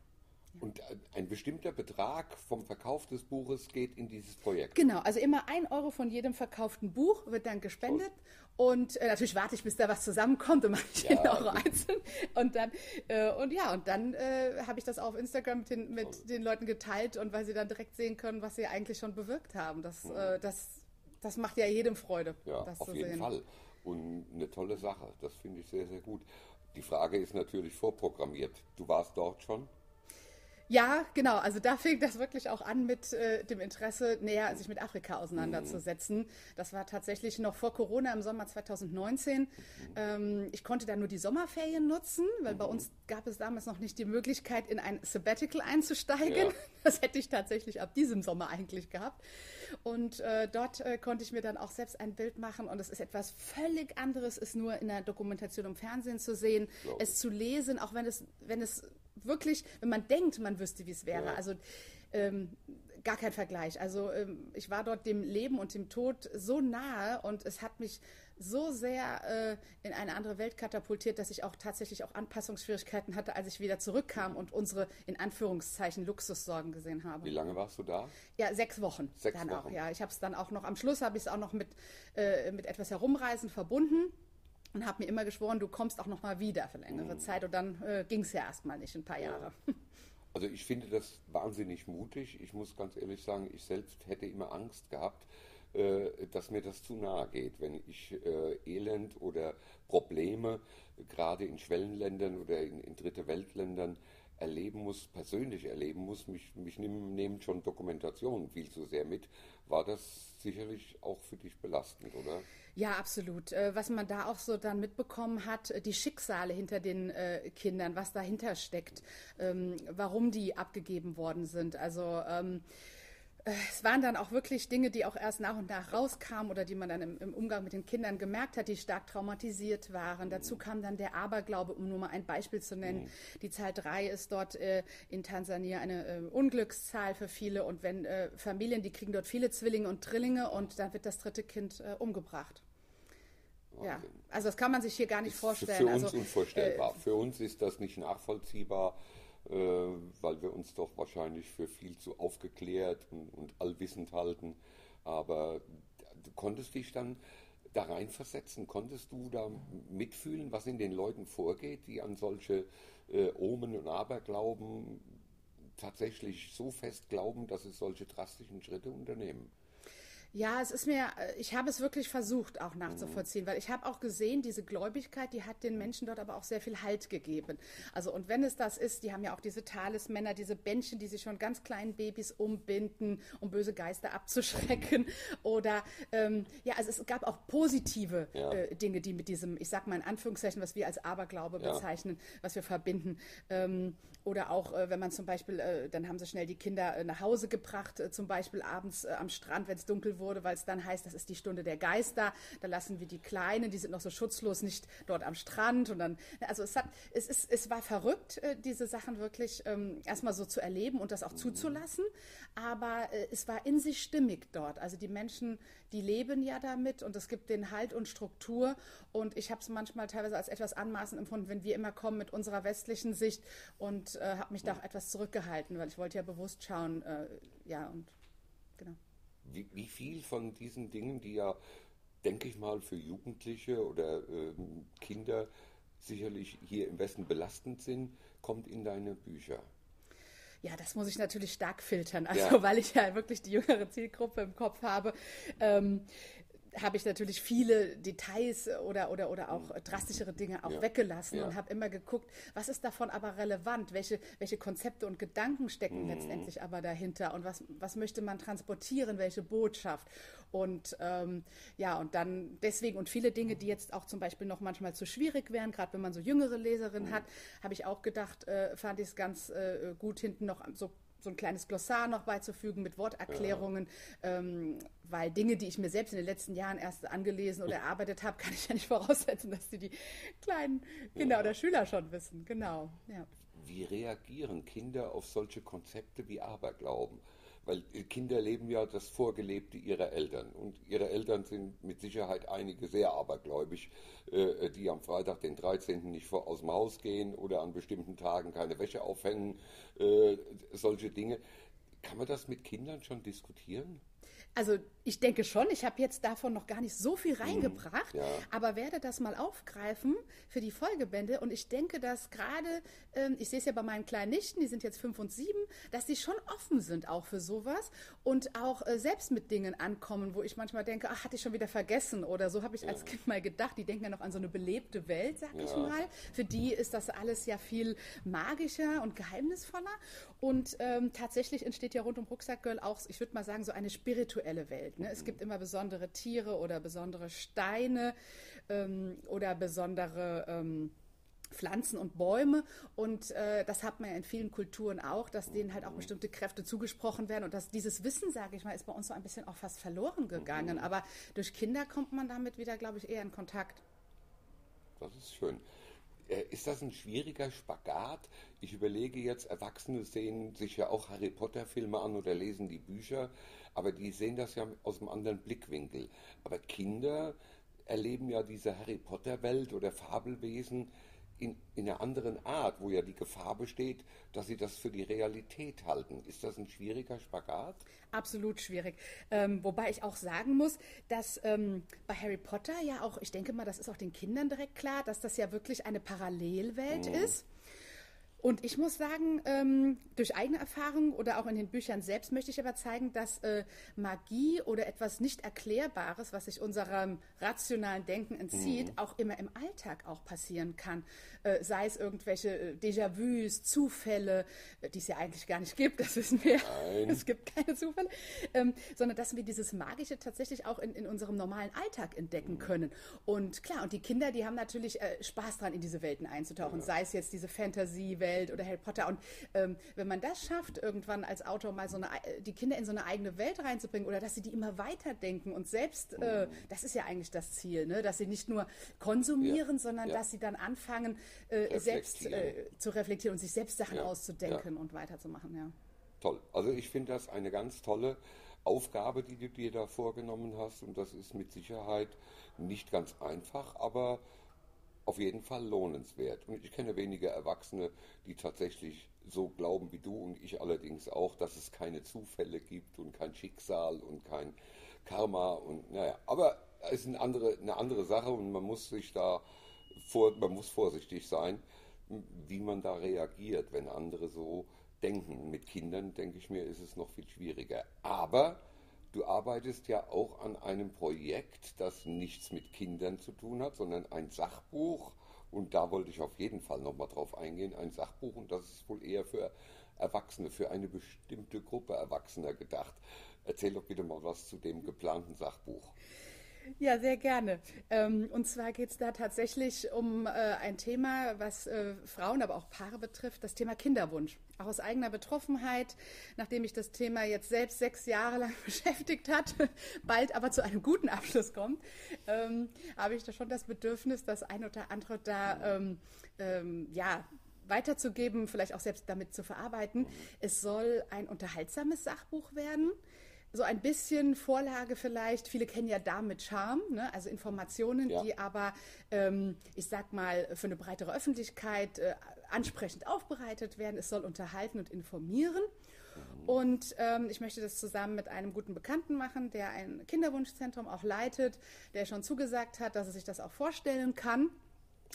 Und ein bestimmter Betrag vom Verkauf des Buches geht in dieses Projekt. Genau, also immer ein Euro von jedem verkauften Buch wird dann gespendet. Und äh, natürlich warte ich, bis da was zusammenkommt und mache ich ja, jeden Euro einzeln. Und dann, äh, und ja, und dann äh, habe ich das auf Instagram mit, den, mit den, Leuten geteilt und weil sie dann direkt sehen können, was sie eigentlich schon bewirkt haben. Das, mhm. das, das macht ja jedem Freude. Ja, auf jeden sehen. Fall. Und eine tolle Sache. Das finde ich sehr, sehr gut. Die Frage ist natürlich vorprogrammiert. Du warst dort schon? Ja, genau. Also da fing das wirklich auch an mit äh, dem Interesse, näher sich mit Afrika auseinanderzusetzen. Mhm. Das war tatsächlich noch vor Corona im Sommer 2019. Mhm. Ähm, ich konnte da nur die Sommerferien nutzen, weil mhm. bei uns gab es damals noch nicht die Möglichkeit, in ein Sabbatical einzusteigen. Ja. Das hätte ich tatsächlich ab diesem Sommer eigentlich gehabt. Und äh, dort äh, konnte ich mir dann auch selbst ein Bild machen. Und es ist etwas völlig anderes, es nur in der Dokumentation im Fernsehen zu sehen, es zu lesen, auch wenn es, wenn es wirklich, wenn man denkt, man wüsste, wie es wäre. Ja. Also ähm, gar kein Vergleich. Also ähm, ich war dort dem Leben und dem Tod so nahe und es hat mich so sehr äh, in eine andere Welt katapultiert, dass ich auch tatsächlich auch Anpassungsschwierigkeiten hatte, als ich wieder zurückkam und unsere in Anführungszeichen Luxussorgen gesehen habe. Wie lange warst du da? Ja, sechs Wochen. Sechs dann Wochen. Auch, ja, ich habe es dann auch noch am Schluss habe ich es auch noch mit äh, mit etwas Herumreisen verbunden und habe mir immer geschworen, du kommst auch noch mal wieder für längere mhm. Zeit. Und dann äh, ging es ja erstmal nicht, ein paar Jahre. Also ich finde das wahnsinnig mutig. Ich muss ganz ehrlich sagen, ich selbst hätte immer Angst gehabt, äh, dass mir das zu nahe geht, wenn ich äh, Elend oder Probleme gerade in Schwellenländern oder in, in dritte Weltländern erleben muss, persönlich erleben muss. Mich, mich nehmen schon Dokumentationen viel zu sehr mit. War das sicherlich auch für dich belastend, oder? Ja, absolut. Äh, was man da auch so dann mitbekommen hat, die Schicksale hinter den äh, Kindern, was dahinter steckt, ähm, warum die abgegeben worden sind. Also ähm, es waren dann auch wirklich Dinge, die auch erst nach und nach rauskamen oder die man dann im, im, Umgang mit den Kindern gemerkt hat, die stark traumatisiert waren. Dazu kam dann der Aberglaube, um nur mal ein Beispiel zu nennen. Mhm. Die Zahl drei ist dort äh, in Tansania eine äh, Unglückszahl für viele und wenn äh, Familien, die kriegen dort viele Zwillinge und Drillinge und dann wird das dritte Kind äh, umgebracht. Ja, also das kann man sich hier gar nicht vorstellen. Für uns also, unvorstellbar. Äh, für uns ist das nicht nachvollziehbar äh, weil wir uns doch wahrscheinlich für viel zu aufgeklärt und, und allwissend halten. Aber du konntest dich dann da reinversetzen? Konntest du da mitfühlen, was in den Leuten vorgeht, die an solche äh, Omen und Aberglauben tatsächlich so fest glauben, dass sie solche drastischen Schritte unternehmen? Ja, es ist mir, äh, ich habe es wirklich versucht auch nachzuvollziehen, weil ich habe auch gesehen, diese Gläubigkeit, die hat den Menschen dort aber auch sehr viel Halt gegeben. Also und wenn es das ist, die haben ja auch diese Talismänner, diese Bändchen, die sich schon ganz kleinen Babys umbinden, um böse Geister abzuschrecken. Oder ähm, ja, also es gab auch positive ja. äh, Dinge, die mit diesem, ich sag mal in Anführungszeichen, was wir als Aberglaube ja. bezeichnen, was wir verbinden. Ähm, oder auch, äh, wenn man zum Beispiel, äh, dann haben sie schnell die Kinder äh, nach Hause gebracht, zum Beispiel abends am Strand, wenn es dunkel wurde weil es dann heißt, das ist die Stunde der Geister. Da lassen wir die Kleinen, die sind noch so schutzlos, nicht dort am Strand. Und dann, also es hat, es ist, es war verrückt, diese Sachen wirklich ähm, erstmal so zu erleben und das auch zuzulassen. Aber es war in sich stimmig dort. Also die Menschen, die leben ja damit und es gibt den Halt und Struktur. Und ich habe es manchmal teilweise als etwas anmaßend empfunden, wenn wir immer kommen mit unserer westlichen Sicht und äh, habe mich da auch etwas zurückgehalten, weil ich wollte ja bewusst schauen, äh, ja und genau wie, wie viel von diesen Dingen, die ja, denke ich mal, für Jugendliche oder äh, Kinder sicherlich hier im Westen belastend sind, kommt in deine Bücher? Ja, das muss ich natürlich stark filtern, also ja. weil ich ja wirklich die jüngere Zielgruppe im Kopf habe. Ähm, habe ich natürlich viele Details oder, oder, oder auch drastischere Dinge auch ja. weggelassen ja. und habe immer geguckt, was ist davon aber relevant, welche, welche Konzepte und Gedanken stecken mhm. letztendlich aber dahinter und was, was möchte man transportieren, welche Botschaft. Und ähm, ja, und dann deswegen und viele Dinge, die jetzt auch zum Beispiel noch manchmal zu schwierig wären, gerade wenn man so jüngere Leserinnen mhm. hat, habe ich auch gedacht, äh, fand ich es ganz äh, gut, hinten noch so so ein kleines Glossar noch beizufügen mit Worterklärungen, ja. ähm, weil Dinge, die ich mir selbst in den letzten Jahren erst angelesen oder erarbeitet habe, kann ich ja nicht voraussetzen, dass die die kleinen Kinder ja. oder Schüler schon wissen. Genau. Ja. Wie reagieren Kinder auf solche Konzepte wie Aberglauben? Weil Kinder leben ja das Vorgelebte ihrer Eltern. Und ihre Eltern sind mit Sicherheit einige sehr abergläubig, äh, die am Freitag, den 13. nicht vor, aus dem Haus gehen oder an bestimmten Tagen keine Wäsche aufhängen, äh, solche Dinge. Kann man das mit Kindern schon diskutieren? Also ich denke schon, ich habe jetzt davon noch gar nicht so viel mhm, reingebracht, ja. aber werde das mal aufgreifen für die Folgebände. Und ich denke, dass gerade, ähm, ich sehe es ja bei meinen kleinen Nichten, die sind jetzt fünf und sieben, dass die schon offen sind auch für sowas und auch äh, selbst mit Dingen ankommen, wo ich manchmal denke, ach, hatte ich schon wieder vergessen oder so habe ich ja. als Kind mal gedacht. Die denken ja noch an so eine belebte Welt, sag ja. ich mal. Für die ist das alles ja viel magischer und geheimnisvoller. Und ähm, tatsächlich entsteht ja rund um Rucksackgirl auch, ich würde mal sagen, so eine spirituelle Welt. Ne? Es gibt immer besondere Tiere oder besondere Steine ähm, oder besondere ähm, Pflanzen und Bäume. Und äh, das hat man ja in vielen Kulturen auch, dass denen halt auch bestimmte Kräfte zugesprochen werden. Und dass dieses Wissen, sage ich mal, ist bei uns so ein bisschen auch fast verloren gegangen. Aber durch Kinder kommt man damit wieder, glaube ich, eher in Kontakt. Das ist schön. Äh, ist das ein schwieriger Spagat? Ich überlege jetzt, Erwachsene sehen sich ja auch Harry Potter Filme an oder lesen die Bücher, aber die sehen das ja aus einem anderen Blickwinkel. Aber Kinder erleben ja diese Harry Potter Welt oder Fabelwesen in, in einer anderen Art, wo ja die Gefahr besteht, dass sie das für die Realität halten. Ist das ein schwieriger Spagat? Absolut schwierig. Ähm, wobei ich auch sagen muss, dass ähm, bei Harry Potter ja auch, ich denke mal, das ist auch den Kindern direkt klar, dass das ja wirklich eine Parallelwelt mhm. ist. Und ich muss sagen, ähm, durch eigene Erfahrung oder auch in den Büchern selbst möchte ich aber zeigen, dass äh, Magie oder etwas nicht Erklärbares, was sich unserem rationalen Denken entzieht, mhm. auch immer im Alltag auch passieren kann. Äh, sei es irgendwelche äh, Déjà-vus, Zufälle, äh, die es ja eigentlich gar nicht gibt, das wissen wir. Nein. Es gibt keine Zufälle, ähm, sondern dass wir dieses Magische tatsächlich auch in, in unserem normalen Alltag entdecken mhm. können. Und klar, und die Kinder, die haben natürlich äh, Spaß dran, in diese Welten einzutauchen, ja. sei es jetzt diese Fantasy-Welt oder Harry Potter. Und ähm, wenn man das schafft, irgendwann als Autor mal so eine, die Kinder in so eine eigene Welt reinzubringen oder dass sie die immer weiterdenken und selbst, mhm. das ist ja eigentlich das Ziel, ne? dass sie nicht nur konsumieren, ja. sondern ja. dass sie dann anfangen, äh, selbst äh, zu reflektieren und sich selbst Sachen ja, auszudenken und weiterzumachen. Ja. Toll. Also ich finde das eine ganz tolle Aufgabe, die du dir da vorgenommen hast und das ist mit Sicherheit nicht ganz einfach, aber auf jeden Fall lohnenswert. Und ich kenne wenige Erwachsene, die tatsächlich so glauben wie du und ich allerdings auch, dass es keine Zufälle gibt und kein Schicksal und kein Karma und naja, aber es ist eine andere, eine andere Sache und man muss sich da vor, man muss vorsichtig sein, wie man da reagiert, wenn andere so denken. Mit Kindern, denke ich mir, ist es noch viel schwieriger. Aber du arbeitest ja auch an einem Projekt, das nichts mit Kindern zu tun hat, sondern ein Sachbuch. Und da wollte ich auf jeden Fall nochmal drauf eingehen. Ein Sachbuch, und das ist wohl eher für Erwachsene, für eine bestimmte Gruppe Erwachsener gedacht. Erzähl doch bitte mal was zu dem geplanten Sachbuch. Ja, sehr gerne. Ähm, und zwar geht es da tatsächlich um äh, ein Thema, was äh, Frauen, aber auch Paare betrifft, das Thema Kinderwunsch. Auch aus eigener Betroffenheit, nachdem mich das Thema jetzt selbst sechs Jahre lang beschäftigt hat, bald aber zu einem guten Abschluss kommt, ähm, habe ich da schon das Bedürfnis, das ein oder andere da ähm, ähm, ja, weiterzugeben, vielleicht auch selbst damit zu verarbeiten. Es soll ein unterhaltsames Sachbuch werden so ein bisschen Vorlage vielleicht. Viele kennen ja Damen mit Charme, ne? also Informationen, ja. die aber, ähm, ich sag mal, für eine breitere Öffentlichkeit äh, ansprechend aufbereitet werden. Es soll unterhalten und informieren. Mhm. Und ähm, ich möchte das zusammen mit einem guten Bekannten machen, der ein Kinderwunschzentrum auch leitet, der schon zugesagt hat, dass er sich das auch vorstellen kann.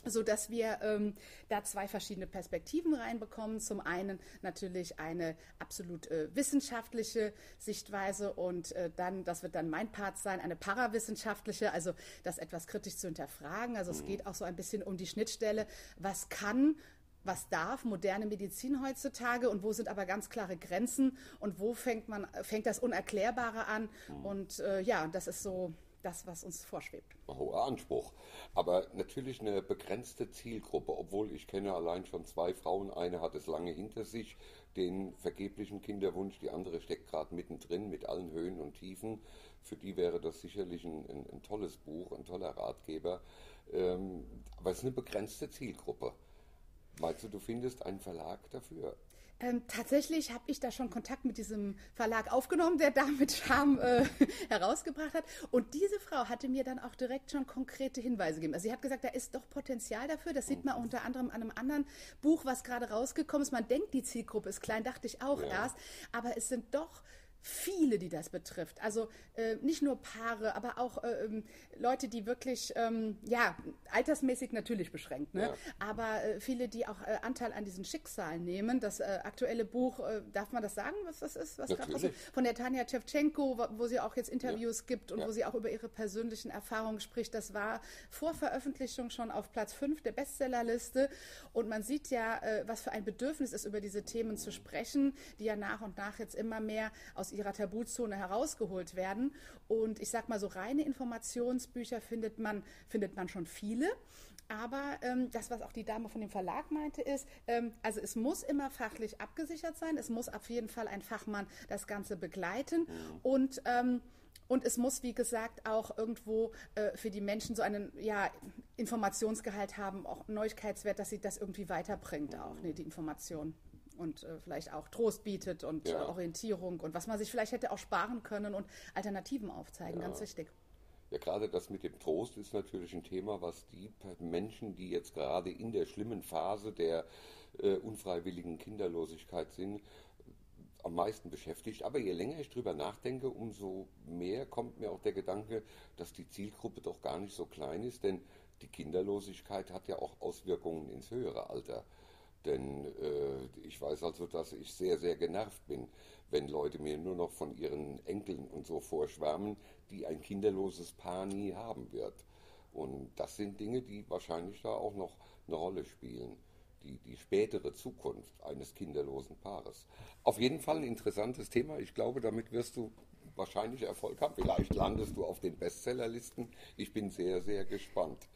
So dass wir ähm, da zwei verschiedene Perspektiven reinbekommen. Zum einen natürlich eine absolut äh, wissenschaftliche Sichtweise und äh, dann, das wird dann mein Part sein, eine parawissenschaftliche, also das etwas kritisch zu hinterfragen. Also es geht auch so ein bisschen um die Schnittstelle, was kann was darf moderne Medizin heutzutage und wo sind aber ganz klare Grenzen und wo fängt man fängt das Unerklärbare an und äh, ja das ist so das, was uns vorschwebt. Ein hoher Anspruch. Aber natürlich eine begrenzte Zielgruppe, obwohl ich kenne allein schon zwei Frauen. Eine hat es lange hinter sich, den vergeblichen Kinderwunsch, die andere steckt gerade mittendrin mit allen Höhen und Tiefen. Für die wäre das sicherlich ein, ein, ein tolles Buch, ein toller Ratgeber. Ähm, aber es ist eine begrenzte Zielgruppe. Meinst du, du findest einen Verlag dafür? Ähm, tatsächlich habe ich da schon Kontakt mit diesem Verlag aufgenommen, der damit Charme äh, herausgebracht hat. Und diese Frau hatte mir dann auch direkt schon konkrete Hinweise gegeben. Also sie hat gesagt, da ist doch Potenzial dafür. Das sieht man unter anderem an einem anderen Buch, was gerade rausgekommen ist. Man denkt, die Zielgruppe ist klein, dachte ich auch ja. erst. Aber es sind doch viele, die das betrifft. Also äh, nicht nur Paare, aber auch äh, ähm, Leute, die wirklich, ähm, ja, altersmäßig natürlich beschränkt, ne? Ja. aber äh, viele, die auch äh, Anteil an diesen Schicksalen nehmen. Das äh, aktuelle Buch, äh, darf man das sagen, was das ist? Was natürlich. von der Tanja Tschewtschenko, wo, wo, sie auch jetzt Interviews ja. gibt und ja. wo sie auch über ihre persönlichen Erfahrungen spricht. Das war vor Veröffentlichung schon auf Platz 5 der Bestsellerliste. Und man sieht ja, was für ein Bedürfnis ist, über diese Themen zu sprechen, die ja nach und nach jetzt immer mehr aus ihrer Tabuzone herausgeholt werden. Und ich sag mal, so reine Informationsbücher findet man, findet man schon viele. Aber ähm, das, was auch die Dame von dem Verlag meinte, ist, ähm, also es muss immer fachlich abgesichert sein. Es muss auf jeden Fall ein Fachmann das Ganze begleiten. Und ähm, und es muss, wie gesagt, auch irgendwo äh, für die Menschen so einen ja, Informationsgehalt haben, auch Neuigkeitswert, dass sie das irgendwie weiterbringt, auch ne, die Information und äh, vielleicht auch Trost bietet und ja. äh, Orientierung und was man sich vielleicht hätte auch sparen können und Alternativen aufzeigen, ja. ganz wichtig. Ja, gerade das mit dem Trost ist natürlich ein Thema, was die Menschen, die jetzt gerade in der schlimmen Phase der äh, unfreiwilligen Kinderlosigkeit sind, am meisten beschäftigt. Aber je länger ich drüber nachdenke, umso mehr kommt mir auch der Gedanke, dass die Zielgruppe doch gar nicht so klein ist, denn die Kinderlosigkeit hat ja auch Auswirkungen ins höhere Alter. Denn äh, ich weiß also, dass ich sehr, sehr genervt bin, wenn Leute mir nur noch von ihren Enkeln und so vorschwärmen, die ein kinderloses Paar nie haben wird. Und das sind Dinge, die wahrscheinlich da auch noch eine Rolle spielen. Die, die spätere Zukunft eines kinderlosen Paares. Auf jeden Fall ein interessantes Thema. Ich glaube, damit wirst du wahrscheinlich Erfolg haben. Vielleicht landest du auf den Bestsellerlisten. Ich bin sehr, sehr gespannt.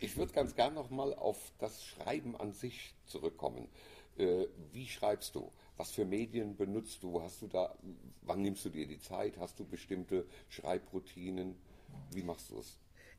Ich würde ganz gern nochmal auf das Schreiben an sich zurückkommen. Äh, wie schreibst du? Was für Medien benutzt du? Hast du da, wann nimmst du dir die Zeit? Hast du bestimmte Schreibroutinen? Wie machst du es?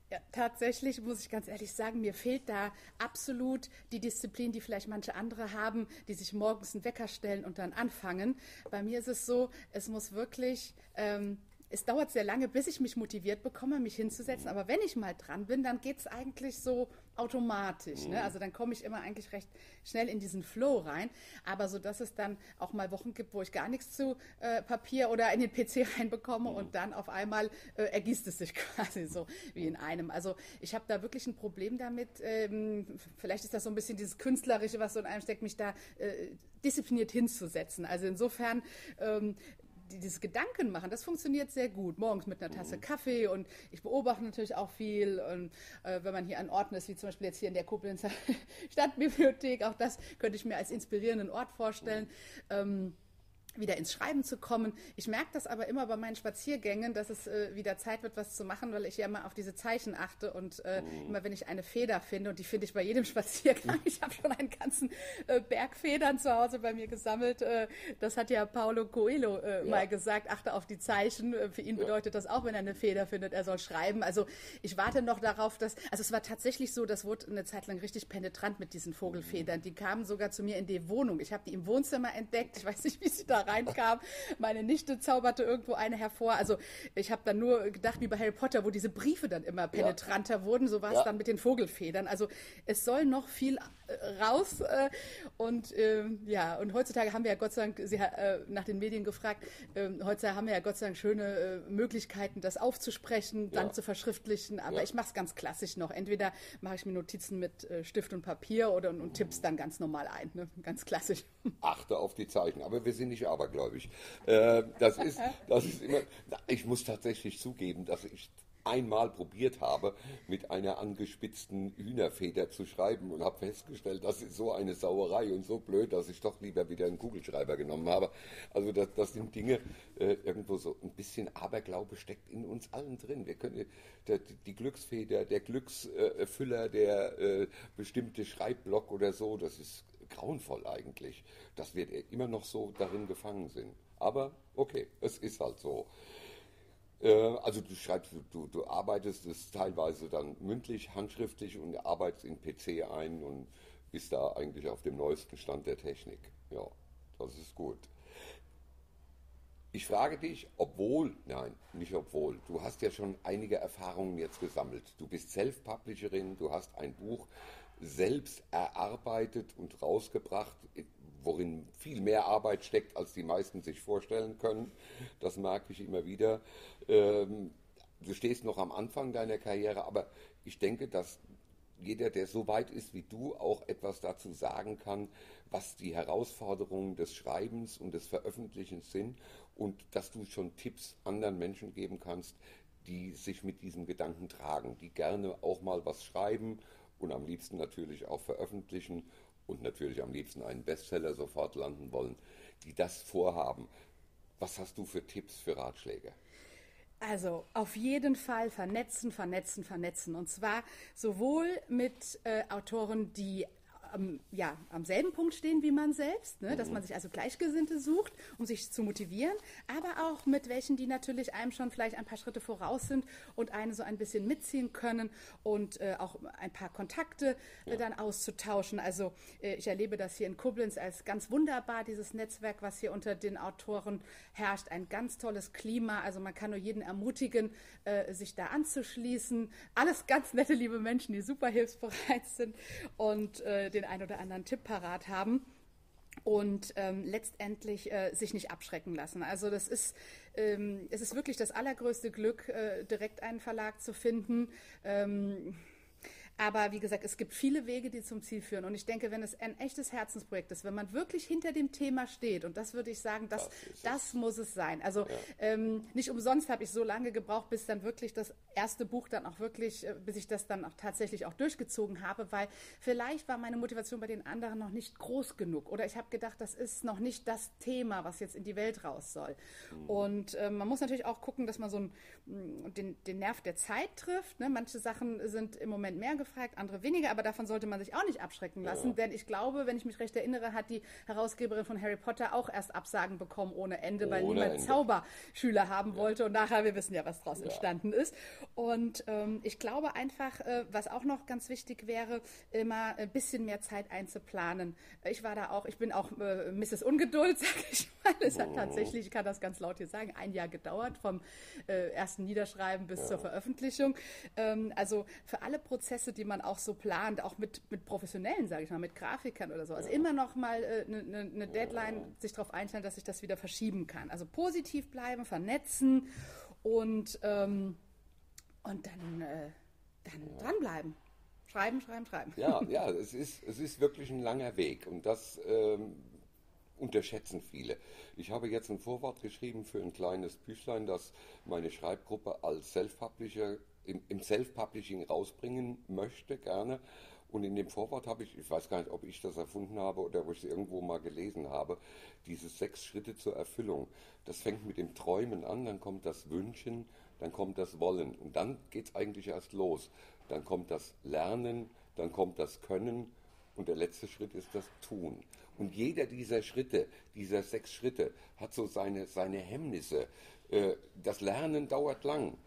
Ja, tatsächlich muss ich ganz ehrlich sagen, mir fehlt da absolut die Disziplin, die vielleicht manche andere haben, die sich morgens einen Wecker stellen und dann anfangen. Bei mir ist es so, es muss wirklich ähm, es dauert sehr lange, bis ich mich motiviert bekomme, mich hinzusetzen. Aber wenn ich mal dran bin, dann geht es eigentlich so automatisch. Ne? Also dann komme ich immer eigentlich recht schnell in diesen Flow rein. Aber so, dass es dann auch mal Wochen gibt, wo ich gar nichts zu äh, Papier oder in den PC reinbekomme und dann auf einmal äh, ergießt es sich quasi so wie in einem. Also ich habe da wirklich ein Problem damit. Ähm, vielleicht ist das so ein bisschen dieses Künstlerische, was so in einem steckt, mich da äh, diszipliniert hinzusetzen. Also insofern ähm, dieses Gedanken machen, das funktioniert sehr gut. Morgens mit einer Tasse mhm. Kaffee und ich beobachte natürlich auch viel. Und äh, wenn man hier an Orten ist, wie zum Beispiel jetzt hier in der Koblenzer Stadtbibliothek, auch das könnte ich mir als inspirierenden Ort vorstellen. Mhm. Ähm, wieder ins Schreiben zu kommen. Ich merke das aber immer bei meinen Spaziergängen, dass es äh, wieder Zeit wird, was zu machen, weil ich ja immer auf diese Zeichen achte und äh, mhm. immer wenn ich eine Feder finde, und die finde ich bei jedem Spaziergang, ich habe schon einen ganzen äh, Berg Federn zu Hause bei mir gesammelt. Äh, das hat ja Paulo Coelho äh, ja. mal gesagt, achte auf die Zeichen. Äh, für ihn bedeutet das auch, wenn er eine Feder findet, er soll schreiben. Also ich warte noch darauf, dass, also es war tatsächlich so, das wurde eine Zeit lang richtig penetrant mit diesen Vogelfedern. Die kamen sogar zu mir in die Wohnung. Ich habe die im Wohnzimmer entdeckt. Ich weiß nicht, wie sie da reinkam. Meine Nichte zauberte irgendwo eine hervor. Also ich habe dann nur gedacht, wie bei Harry Potter, wo diese Briefe dann immer penetranter ja. wurden, so war es ja. dann mit den Vogelfedern. Also es soll noch viel äh, raus. Äh, und äh, ja, und heutzutage haben wir ja Gott sei Dank, Sie äh, nach den Medien gefragt, ähm, heutzutage haben wir ja Gott sei Dank schöne äh, Möglichkeiten, das aufzusprechen, dann ja. zu verschriftlichen. Aber ich mache es ganz klassisch noch. Entweder mache ich mir Notizen mit Stift und Papier oder und, und tipp's dann ganz normal ein. Ne? Ganz klassisch. Achte auf die Zeichen. Aber wir sind nicht abergläubig. das, ist, das ist immer. Ich muss tatsächlich zugeben, dass ich einmal probiert habe, mit einer angespitzten Hühnerfeder zu schreiben und habe festgestellt, das ist so eine Sauerei und so blöd, dass ich doch lieber wieder einen Kugelschreiber genommen habe. Also das, das sind Dinge, äh, irgendwo so ein bisschen Aberglaube steckt in uns allen drin. Wir können der, die Glücksfeder, der Glücksfüller, der äh, bestimmte Schreibblock oder so, das ist grauenvoll eigentlich, dass wir immer noch so darin gefangen sind. Aber okay, es ist halt so. Äh, also du schreibst, du, du arbeitest es teilweise dann mündlich, handschriftlich und arbeitest in PC ein und bist da eigentlich auf dem neuesten Stand der Technik. Ja, das ist gut. Ich frage dich, obwohl, nein, nicht obwohl, du hast ja schon einige Erfahrungen jetzt gesammelt. Du bist Self-Publisherin, du hast ein Buch selbst erarbeitet und rausgebracht worin viel mehr Arbeit steckt, als die meisten sich vorstellen können. Das merke ich immer wieder. Ähm, du stehst noch am Anfang deiner Karriere, aber ich denke, dass jeder, der so weit ist wie du, auch etwas dazu sagen kann, was die Herausforderungen des Schreibens und des Veröffentlichens sind und dass du schon Tipps anderen Menschen geben kannst, die sich mit diesem Gedanken tragen, die gerne auch mal was schreiben und am liebsten natürlich auch veröffentlichen und natürlich am liebsten einen Bestseller sofort landen wollen, die das vorhaben. Was hast du für Tipps, für Ratschläge? Also auf jeden Fall vernetzen, vernetzen, vernetzen. Und zwar sowohl mit äh, Autoren, die am, ja, am selben Punkt stehen wie man selbst, ne? dass mhm. man sich also Gleichgesinnte sucht, um sich zu motivieren, aber auch mit welchen, die natürlich einem schon vielleicht ein paar Schritte voraus sind und einen so ein bisschen mitziehen können und äh, auch ein paar Kontakte äh, dann auszutauschen. Also äh, ich erlebe das hier in Koblenz als ganz wunderbar, dieses Netzwerk, was hier unter den Autoren herrscht, ein ganz tolles Klima. Also man kann nur jeden ermutigen, äh, sich da anzuschließen. Alles ganz nette, liebe Menschen, die super hilfsbereit sind und äh, den einen oder anderen Tipp parat haben und ähm, letztendlich äh, sich nicht abschrecken lassen. Also das ist, ähm, es ist wirklich das allergrößte Glück, äh, direkt einen Verlag zu finden. Ähm, aber wie gesagt, es gibt viele Wege, die zum Ziel führen. Und ich denke, wenn es ein echtes Herzensprojekt ist, wenn man wirklich hinter dem Thema steht, und das würde ich sagen, das, das, das muss es sein. Also ja. ähm, nicht umsonst habe ich so lange gebraucht, bis dann wirklich das erste Buch dann auch wirklich, äh, bis ich das dann auch tatsächlich auch durchgezogen habe, weil vielleicht war meine Motivation bei den anderen noch nicht groß genug. Oder ich habe gedacht, das ist noch nicht das Thema, was jetzt in die Welt raus soll. Mhm. Und äh, man muss natürlich auch gucken, dass man so einen, mm, den, den Nerv der Zeit trifft. Ne? Manche Sachen sind im Moment mehr gefragt gefragt, andere weniger, aber davon sollte man sich auch nicht abschrecken lassen, ja. denn ich glaube, wenn ich mich recht erinnere, hat die Herausgeberin von Harry Potter auch erst Absagen bekommen ohne Ende, ohne weil niemand Ende. Zauberschüler haben ja. wollte und nachher, wir wissen ja, was daraus ja. entstanden ist. Und ähm, ich glaube einfach, äh, was auch noch ganz wichtig wäre, immer ein bisschen mehr Zeit einzuplanen. Ich war da auch, ich bin auch äh, Mrs. Ungeduld, sag ich mal. Es oh. hat tatsächlich, ich kann das ganz laut hier sagen, ein Jahr gedauert, vom äh, ersten Niederschreiben bis zur Veröffentlichung. Ähm, also für alle Prozesse, die man auch so plant, auch mit, mit Professionellen, sage ich mal, mit Grafikern oder so. Also ja. immer noch mal eine äh, ne, ne Deadline, ja. sich darauf einstellen, dass sich das wieder verschieben kann. Also positiv bleiben, vernetzen und, ähm, und dann, äh, dann dranbleiben. Schreiben, schreiben, schreiben. Ja, ja, es ist, es ist wirklich ein langer Weg und das ähm, unterschätzen viele. Ich habe jetzt ein Vorwort geschrieben für ein kleines Büchlein, das meine Schreibgruppe als Self-Publisher im, im Self-Publishing rausbringen möchte, gerne. Und in dem Vorwort habe ich, ich weiß gar nicht, ob ich das erfunden habe oder ob ich es irgendwo mal gelesen habe, diese sechs Schritte zur Erfüllung. Das fängt mit dem Träumen an, dann kommt das Wünschen, dann kommt das Wollen und dann geht es eigentlich erst los. Dann kommt das Lernen, dann kommt das Können und der letzte Schritt ist das Tun. Und jeder dieser Schritte, dieser sechs Schritte, hat so seine, seine Hemmnisse. Äh, das Lernen dauert lang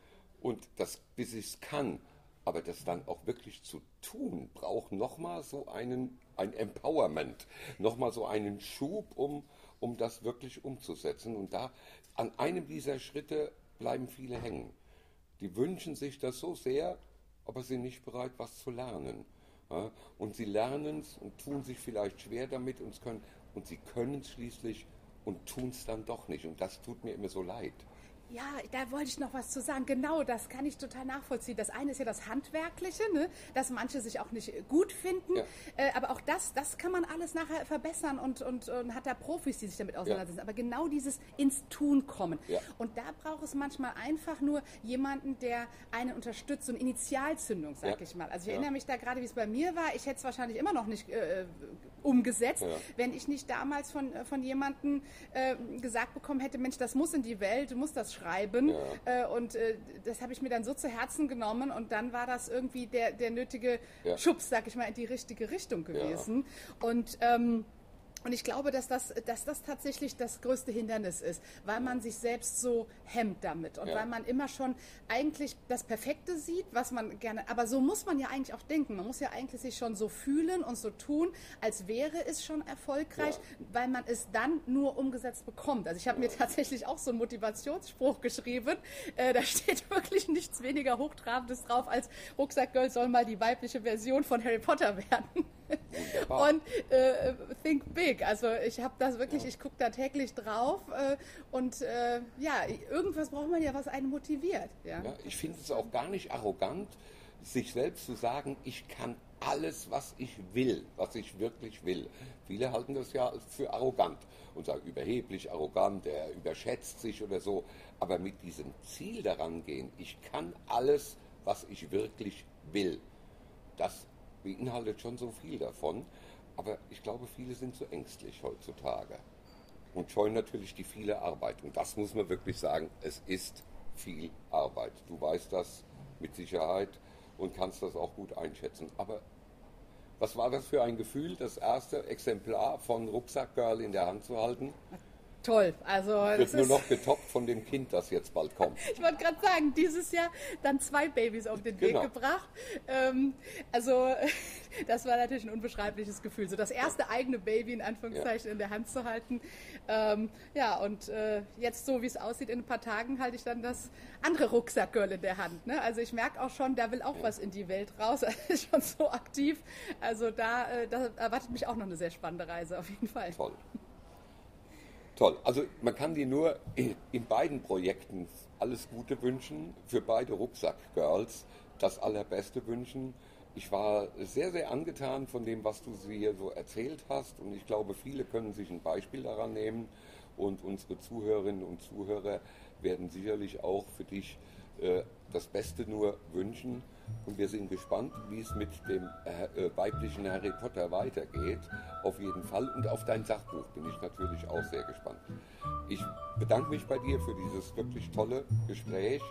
und das, bis ich es kann, aber das dann auch wirklich zu tun, braucht nochmal so einen ein Empowerment, nochmal so einen Schub, um, um das wirklich umzusetzen. Und da an einem dieser Schritte bleiben viele hängen. Die wünschen sich das so sehr, aber sind nicht bereit, was zu lernen. Und sie lernen es und tun sich vielleicht schwer damit und, können, und sie können es schließlich und tun es dann doch nicht. Und das tut mir immer so leid. Ja, da wollte ich noch was zu sagen. Genau, das kann ich total nachvollziehen. Das eine ist ja das Handwerkliche, ne? dass manche sich auch nicht gut finden. Ja. Äh, aber auch das, das kann man alles nachher verbessern und, und, und hat da Profis, die sich damit auseinandersetzen. Ja. Aber genau dieses ins Tun kommen. Ja. Und da braucht es manchmal einfach nur jemanden, der einen unterstützt, so eine Initialzündung, sag ich mal. Also ich erinnere mich da gerade, wie es bei mir war. Ich hätte es wahrscheinlich immer noch nicht äh, umgesetzt, wenn ich nicht damals von, von jemandem äh, gesagt bekommen hätte, Mensch, das muss in die Welt, du musst das schreiben. Ja. Äh, und äh, das habe ich mir dann so zu Herzen genommen und dann war das irgendwie der, der nötige ja. Schubs, sag ich mal, in die richtige Richtung gewesen. Und ähm, und ich glaube, dass das, dass das tatsächlich das größte Hindernis ist, weil man sich selbst so hemmt damit und ja. weil man immer schon eigentlich das Perfekte sieht, was man gerne, aber so muss man ja eigentlich auch denken. Man muss ja eigentlich sich schon so fühlen und so tun, als wäre es schon erfolgreich, ja. weil man es dann nur umgesetzt bekommt. Also ich habe ja. mir tatsächlich auch so einen Motivationsspruch geschrieben. Äh, da steht wirklich nichts weniger Hochtrabendes drauf als Rucksackgirl soll mal die weibliche Version von Harry Potter werden. Und äh, think big. Also ich habe das wirklich, ja. ich gucke da täglich drauf äh, und äh, ja, irgendwas braucht man ja, was einen motiviert. Ja, ja ich finde es auch gar nicht arrogant, sich selbst zu sagen, ich kann alles, was ich will, was ich wirklich will. Viele halten das ja für arrogant und sagen überheblich, arrogant, er überschätzt sich oder so. Aber mit diesem Ziel daran gehen, ich kann alles, was ich wirklich will, das beinhaltet schon so viel davon. Aber ich glaube, viele sind so ängstlich heutzutage und scheuen natürlich die viele Arbeit. Und das muss man wirklich sagen, es ist viel Arbeit. Du weißt das mit Sicherheit und kannst das auch gut einschätzen. Aber was war das für ein Gefühl, das erste Exemplar von Rucksackgirl in der Hand zu halten? Toll. Also wird nur noch getoppt von dem Kind, das jetzt bald kommt. ich wollte gerade sagen, dieses Jahr dann zwei Babys auf den genau. Weg gebracht. Ähm, also das war natürlich ein unbeschreibliches Gefühl, so das erste eigene Baby in Anführungszeichen ja. in der Hand zu halten. Ähm, ja, und äh, jetzt so wie es aussieht, in ein paar Tagen halte ich dann das andere Rucksackgirl in der Hand. Ne? Also ich merke auch schon, da will auch ja. was in die Welt raus. Er ist schon so aktiv. Also da, äh, da erwartet mich auch noch eine sehr spannende Reise auf jeden Fall. Toll. Toll. Also man kann dir nur in beiden Projekten alles Gute wünschen, für beide Rucksack-Girls das Allerbeste wünschen. Ich war sehr, sehr angetan von dem, was du hier so erzählt hast und ich glaube, viele können sich ein Beispiel daran nehmen und unsere Zuhörerinnen und Zuhörer werden sicherlich auch für dich äh, das Beste nur wünschen. Und wir sind gespannt, wie es mit dem äh, weiblichen Harry Potter weitergeht. Auf jeden Fall. Und auf dein Sachbuch bin ich natürlich auch sehr gespannt. Ich bedanke mich bei dir für dieses wirklich tolle Gespräch.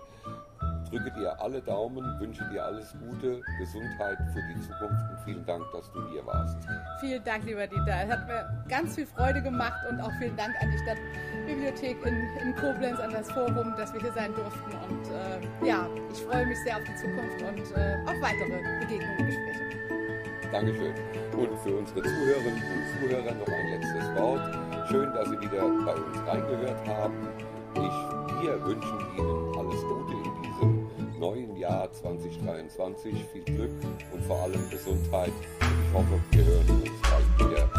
Drücke dir alle Daumen, wünsche dir alles Gute, Gesundheit für die Zukunft und vielen Dank, dass du hier warst. Vielen Dank, lieber Dieter. Es hat mir ganz viel Freude gemacht und auch vielen Dank an die Stadtbibliothek in, in Koblenz, an das Forum, dass wir hier sein durften. Und äh, ja, ich freue mich sehr auf die Zukunft und äh, auf weitere Begegnungen und Gespräche. Dankeschön. Und für unsere Zuhörerinnen und Zuhörer noch ein letztes Wort. Schön, dass Sie wieder bei uns reingehört haben. Ich, wir wünschen Ihnen neuen Jahr 2023. Viel Glück und vor allem Gesundheit. Ich hoffe, wir hören uns.